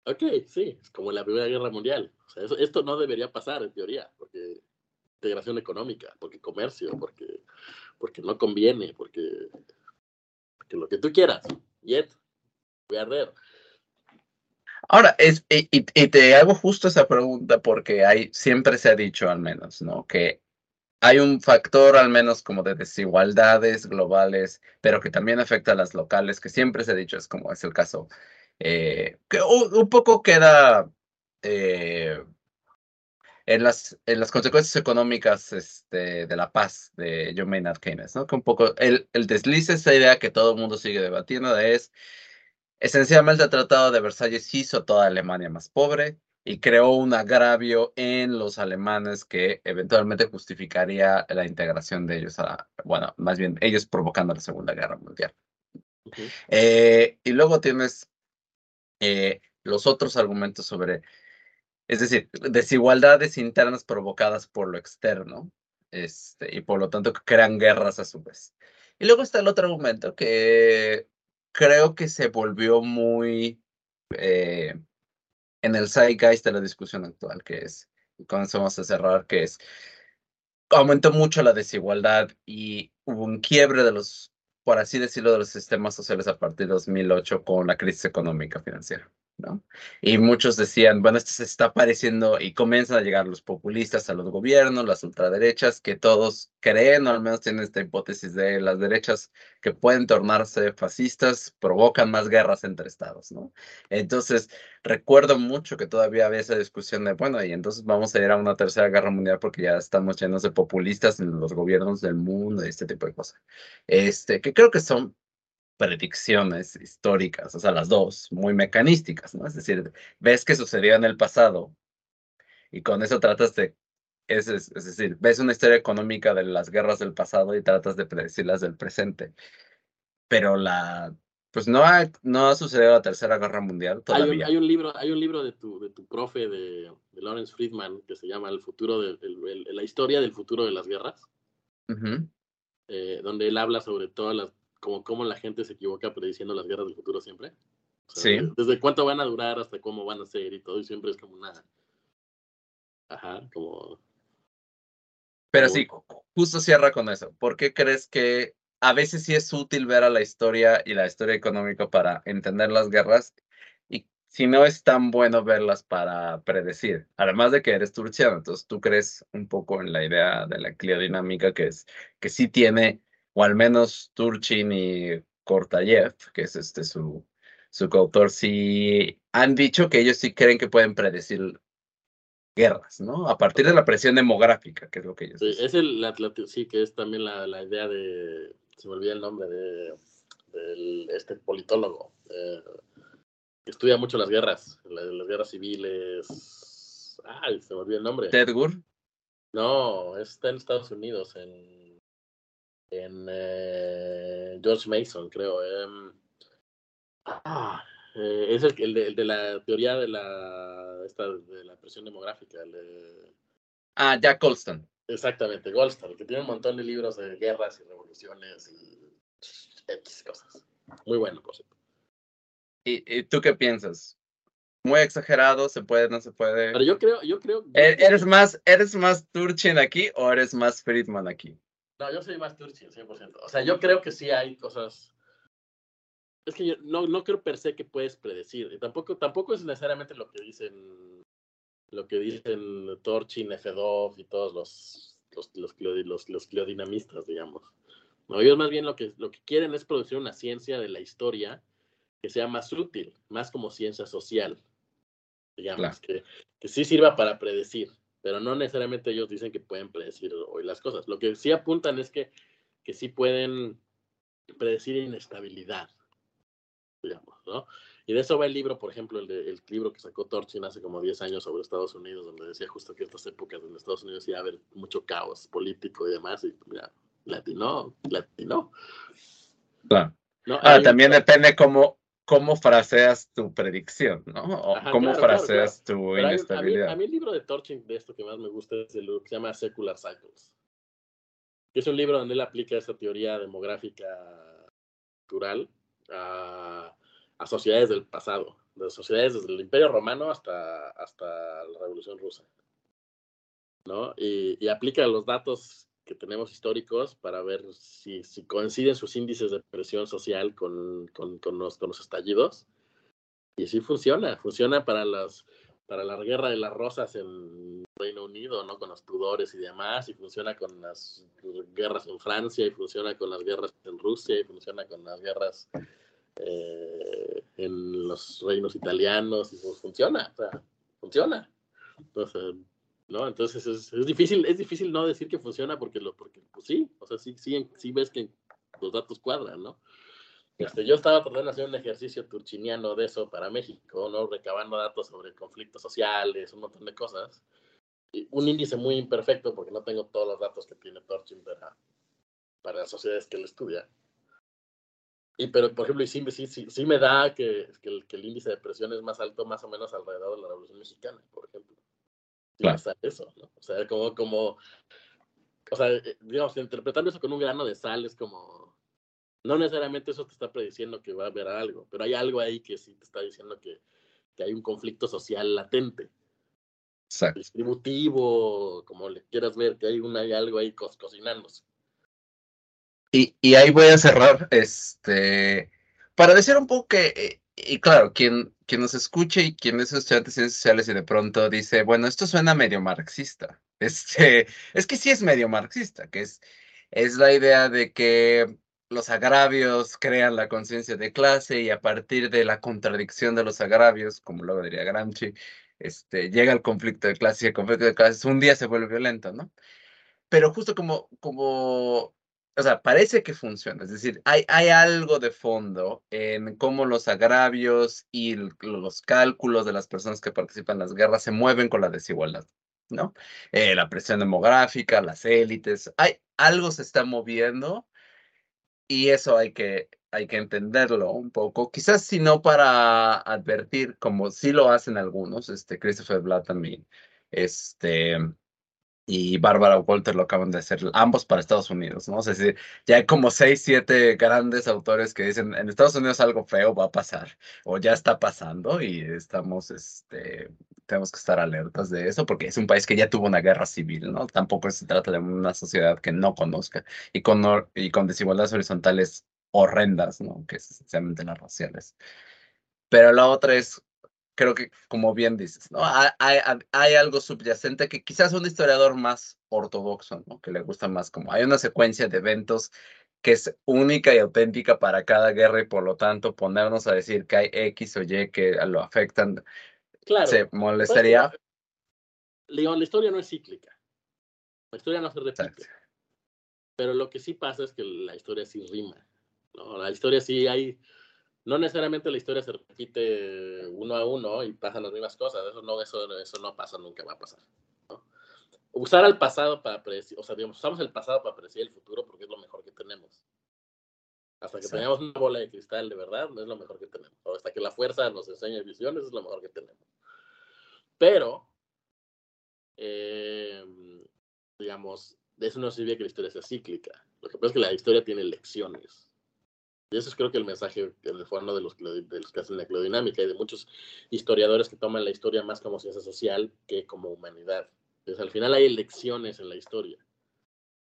ok, sí, es como la Primera Guerra Mundial. O sea, esto no debería pasar en teoría, porque integración económica, porque comercio, porque, porque no conviene, porque, lo que tú quieras. Yet, arder. Ahora, es, y, y, te hago justo esa pregunta porque hay, siempre se ha dicho al menos, ¿no? Que hay un factor al menos como de desigualdades globales, pero que también afecta a las locales, que siempre se ha dicho, es como es el caso, eh, que un, poco queda eh, en las, en las consecuencias económicas este, de la paz de John Maynard Keynes, ¿no? Que un poco el, el deslice, esa idea que todo el mundo sigue debatiendo es, esencialmente el Tratado de Versalles hizo toda Alemania más pobre y creó un agravio en los alemanes que eventualmente justificaría la integración de ellos a, bueno, más bien ellos provocando la Segunda Guerra Mundial. Eh, y luego tienes eh, los otros argumentos sobre es decir, desigualdades internas provocadas por lo externo, este, y por lo tanto crean guerras a su vez. Y luego está el otro argumento que creo que se volvió muy eh, en el zeitgeist de la discusión actual, que es, y a cerrar, que es, aumentó mucho la desigualdad y hubo un quiebre de los, por así decirlo, de los sistemas sociales a partir de 2008 con la crisis económica financiera. Y muchos decían, bueno, esto se está pareciendo y comienzan a llegar los populistas a los gobiernos, las ultraderechas, que todos creen, o al menos tienen esta hipótesis de las derechas que pueden tornarse fascistas, provocan más guerras entre estados, ¿no? Entonces, recuerdo mucho que todavía había esa discusión de, bueno, y entonces vamos a ir a una tercera guerra mundial porque ya estamos llenos de populistas en los gobiernos del mundo y este tipo de cosas. Este, que creo que son predicciones históricas, o sea, las dos, muy mecanísticas, ¿no? Es decir, ves que sucedió en el pasado y con eso tratas de, es, es, decir, ves una historia económica de las guerras del pasado y tratas de predecirlas del presente. Pero la, pues no ha, no ha sucedido la tercera guerra mundial todavía. Hay un, libro, hay un libro de tu, de tu profe de, de Lawrence Friedman que se llama El futuro de, la historia del futuro de las guerras. Eh, donde él habla sobre todas las como cómo la gente se equivoca prediciendo las guerras del futuro siempre. sí. Desde cuánto van a durar hasta cómo van a ser y todo, y siempre es como una. Ajá, como. Pero sí, justo cierra con eso. ¿Por qué crees que a veces sí es útil ver a la historia y la historia económica para entender las guerras? Y si no es tan bueno verlas para predecir. Además de que eres turciano, entonces tú crees un poco en la idea de la cliodinámica que es que sí tiene o al menos Turchin y Kortayev, que es este su, su coautor, sí han dicho que ellos sí creen que pueden predecir guerras, ¿no? A partir de la presión demográfica, que es lo que ellos sí, Es el, sí, que es también la, la, idea de, se me olvida el nombre, de, este politólogo, eh, que estudia mucho las guerras, las, las, guerras civiles. Ay, se me olvida el nombre. ¿Ted No, está en Estados Unidos, en en eh, George Mason, creo. Em, ah, eh, es el, de, la teoría de la, esta, de la presión demográfica. Ah, Jack Goldstein. Exactamente, Goldstein, que tiene un montón de libros de guerras y revoluciones y X cosas. Muy bueno, por ¿Y, ¿Y tú qué piensas? muy exagerado, se puede, no se puede. Pero yo creo, yo creo. ¿E-, ¿Eres más, eres más Turchin aquí o eres más Friedman aquí? No, yo soy más Turchin, 100%. O sea, yo creo que sí hay cosas. Es que yo no, no creo per se que puedes predecir. Y tampoco, tampoco es necesariamente lo que dicen lo que dicen Torchin, Fedov y todos los, los, los, los, los cleodinamistas, digamos. No, ellos más bien lo que, lo que quieren es producir una ciencia de la historia que sea más útil, más como ciencia social, digamos, que, que sí sirva para predecir pero no necesariamente ellos dicen que pueden predecir hoy las cosas. Lo que sí apuntan es que, que sí pueden predecir inestabilidad, digamos, ¿no? Y de eso va el libro, por ejemplo, el, de, el libro que sacó Torchin hace como 10 años sobre Estados Unidos, donde decía justo que estas épocas en Estados Unidos iba a haber mucho caos político y demás, y mira, latino, latino. Claro. ¿No? Ah, también depende cómo, cómo fraseas tu predicción, ¿no? O cómo fraseas tu inestabilidad. A mí, el libro de Torching de esto que más me gusta es el que se llama Secular Cycles. es un libro donde él aplica esa teoría demográfica cultural a, a, sociedades del pasado, de sociedades desde el Imperio Romano hasta, hasta la Revolución Rusa. ¿no? Y, y aplica los datos que tenemos históricos para ver si, si coinciden sus índices de presión social con, con, con, los, con, los, estallidos. Y sí funciona, funciona para, las, para la guerra de las rosas en Reino Unido, ¿no? Con los Tudores y demás, y funciona con las guerras en Francia, y funciona con las guerras en Rusia, y funciona con las guerras eh, en los reinos italianos, y pues funciona, o sea, funciona. Entonces, ¿no? Entonces es, es, difícil, es difícil no decir que funciona porque lo, porque pues sí, o sea, sí, sí, sí ves que los datos cuadran, ¿no? Este, yo estaba tratando de hacer un ejercicio turchiniano de eso para México, ¿no? Recabando datos sobre conflictos sociales, un montón de cosas. Y un índice muy imperfecto porque no tengo todos los datos que tiene Torchin para, para las sociedades que él estudia. Y pero, por ejemplo, sí, sí, sí, sí me da que, que, el, que el índice de presión es más alto más o menos alrededor de la Revolución Mexicana, por ejemplo eso, ¿no? O sea, como, como, o sea, eh, digamos, interpretando eso con un grano de sal es como, no necesariamente eso te está prediciendo que va a haber algo, pero hay algo ahí que sí te está diciendo que, que hay un conflicto social latente. distributivo, como le quieras ver, que hay, una, hay algo ahí co cocinándose. Y, y, ahí voy a cerrar, este, para decir un poco que, eh, y claro, quien, quien nos escuche y quien es estudiante de ciencias sociales y de pronto dice, bueno, esto suena medio marxista. Este, es que sí es medio marxista, que es, es la idea de que los agravios crean la conciencia de clase y a partir de la contradicción de los agravios, como luego diría Gramsci, este, llega el conflicto de clase y el conflicto de clases un día se vuelve violento, ¿no? Pero justo como, como o sea, parece que funciona, es decir, hay, hay algo de fondo en cómo los agravios y los cálculos de las personas que participan en las guerras se mueven con la desigualdad, ¿no? Eh, la presión demográfica, las élites, hay, algo se está moviendo y eso hay que, hay que entenderlo un poco, quizás si no para advertir, como sí lo hacen algunos, este, Christopher Blatt también, este, y Bárbara Walter lo acaban de hacer, ambos para Estados Unidos, ¿no? Es decir, ya hay como seis, siete grandes autores que dicen, en Estados Unidos algo feo va a pasar, o ya está pasando, y estamos, este, tenemos que estar alertas de eso, porque es un país que ya tuvo una guerra civil, ¿no? Tampoco se trata de una sociedad que no conozca, y con, y con desigualdades horizontales horrendas, ¿no? Que es esencialmente las raciales. Pero la otra es creo que, como bien dices, ¿no? Hay, hay, algo subyacente que quizás un historiador más ortodoxo, ¿no? Que le gusta más como hay una secuencia de eventos que es única y auténtica para cada guerra y por lo tanto ponernos a decir que hay X o Y que lo afectan, claro, se molestaría. la historia no es cíclica. La historia no se repite. Pero lo que sí pasa es que la historia sí rima. ¿no? La historia sí hay no necesariamente la historia se repite uno a uno y pasan las mismas cosas. Eso no, eso, eso no pasa, nunca va a pasar. Usar al pasado para predecir, o sea, digamos, usamos el pasado para predecir el futuro porque es lo mejor que tenemos. Hasta que tengamos una bola de cristal de verdad, no es lo mejor que tenemos. O hasta que la fuerza nos enseñe visiones, es lo mejor que tenemos. Pero, eh, digamos, de eso no sirve que la historia sea cíclica. Lo que pasa es que la historia tiene lecciones. Y eso es creo que el mensaje en el fondo de los, de los que hacen la clodinamica y de muchos historiadores que toman la historia más como ciencia social que como humanidad. Entonces, al final hay lecciones en la historia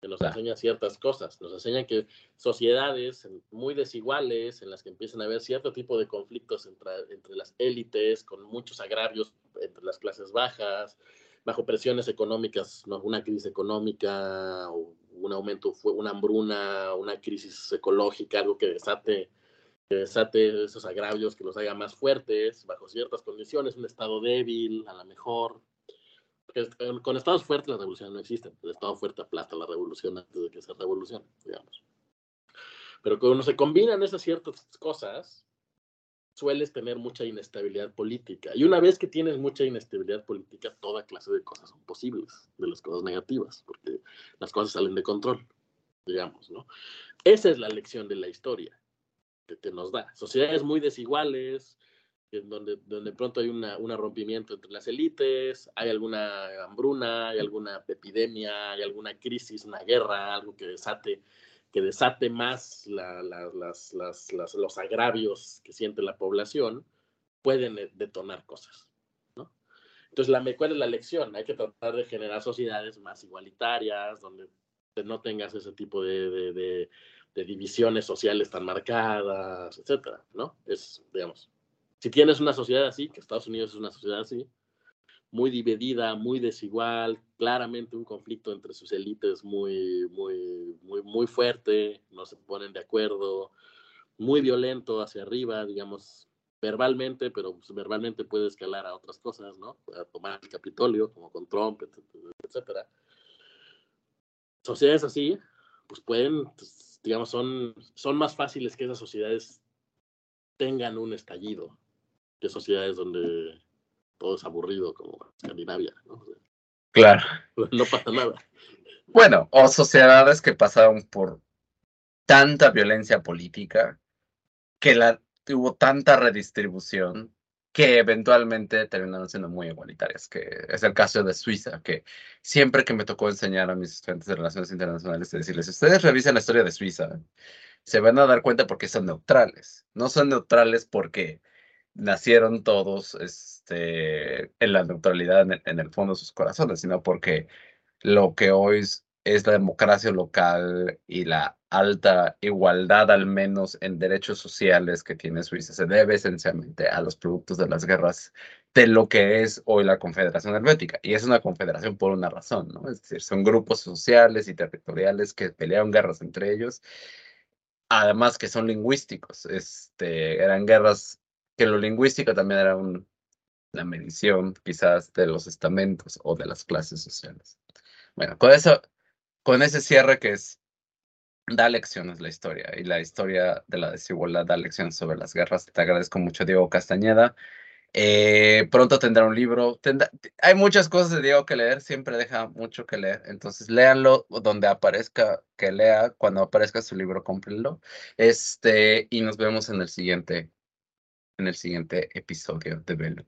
que nos enseñan ciertas cosas. Nos enseñan que sociedades muy desiguales, en las que empiezan a haber cierto tipo de conflictos entre, entre las élites, con muchos agravios entre las clases bajas, bajo presiones económicas, ¿no? una crisis económica o un aumento, una hambruna, una crisis ecológica, algo que desate, que desate esos agravios, que los haga más fuertes, bajo ciertas condiciones, un estado débil, a lo mejor. Porque con estados fuertes las revoluciones no existen. El estado fuerte aplasta la revolución antes de que sea revolución, digamos. Pero cuando se combinan esas ciertas cosas, sueles tener mucha inestabilidad política. Y una vez que tienes mucha inestabilidad política, toda clase de cosas son posibles, de las cosas negativas, porque las cosas salen de control, digamos, ¿no? Esa es la lección de la historia que, nos da. Sociedades muy desiguales, en donde, donde pronto hay un rompimiento entre las élites, hay alguna hambruna, hay alguna epidemia, hay alguna crisis, una guerra, algo que desate que desate más los agravios que siente la población, pueden eh, detonar cosas. ¿no? Entonces, la, ¿cuál es la lección? Hay que tratar de generar sociedades más igualitarias, donde no tengas ese tipo de, de, divisiones sociales tan marcadas, etcétera, ¿no? Es, digamos, si tienes una sociedad así, que Estados Unidos es una sociedad así, muy dividida, muy desigual, claramente un conflicto entre sus élites muy, muy, muy, muy fuerte, no se ponen de acuerdo, muy violento hacia arriba, digamos, verbalmente, pero pues, verbalmente puede escalar a otras cosas, ¿no? A tomar el Capitolio, como con Trump, etcétera. Sociedades así, pues pueden, pues, digamos, son, son más fáciles que esas sociedades tengan un estallido que sociedades donde todo es aburrido como Escandinavia, ¿no? Claro. No pasa nada. Bueno, o sociedades que pasaron por tanta violencia política, que la, tuvo tanta redistribución, que eventualmente terminaron siendo muy igualitarias, que es el caso de Suiza, que siempre que me tocó enseñar a mis estudiantes de relaciones internacionales, decirles, si ustedes revisan la historia de Suiza, se van a dar cuenta porque son neutrales. No son neutrales porque nacieron todos este, en la neutralidad en el, fondo de sus corazones, sino porque lo que hoy es, la democracia local y la alta igualdad, al menos en derechos sociales que tiene Suiza, se debe esencialmente a los productos de las guerras de lo que es hoy la Confederación Helvética. Y es una confederación por una razón, ¿no? Es decir, son grupos sociales y territoriales que pelearon guerras entre ellos, además que son lingüísticos. Este, eran guerras que lo lingüístico también era un, la medición quizás de los estamentos o de las clases sociales. Bueno, con eso, con ese cierre que es da lecciones la historia y la historia de la desigualdad da lecciones sobre las guerras. Te agradezco mucho, Diego Castañeda. Eh, pronto tendrá un libro. hay muchas cosas de Diego que leer, siempre deja mucho que leer. Entonces, léanlo donde aparezca que lea. Cuando aparezca su libro, cómprenlo. Este, y nos vemos en el siguiente, en el siguiente episodio de Velo.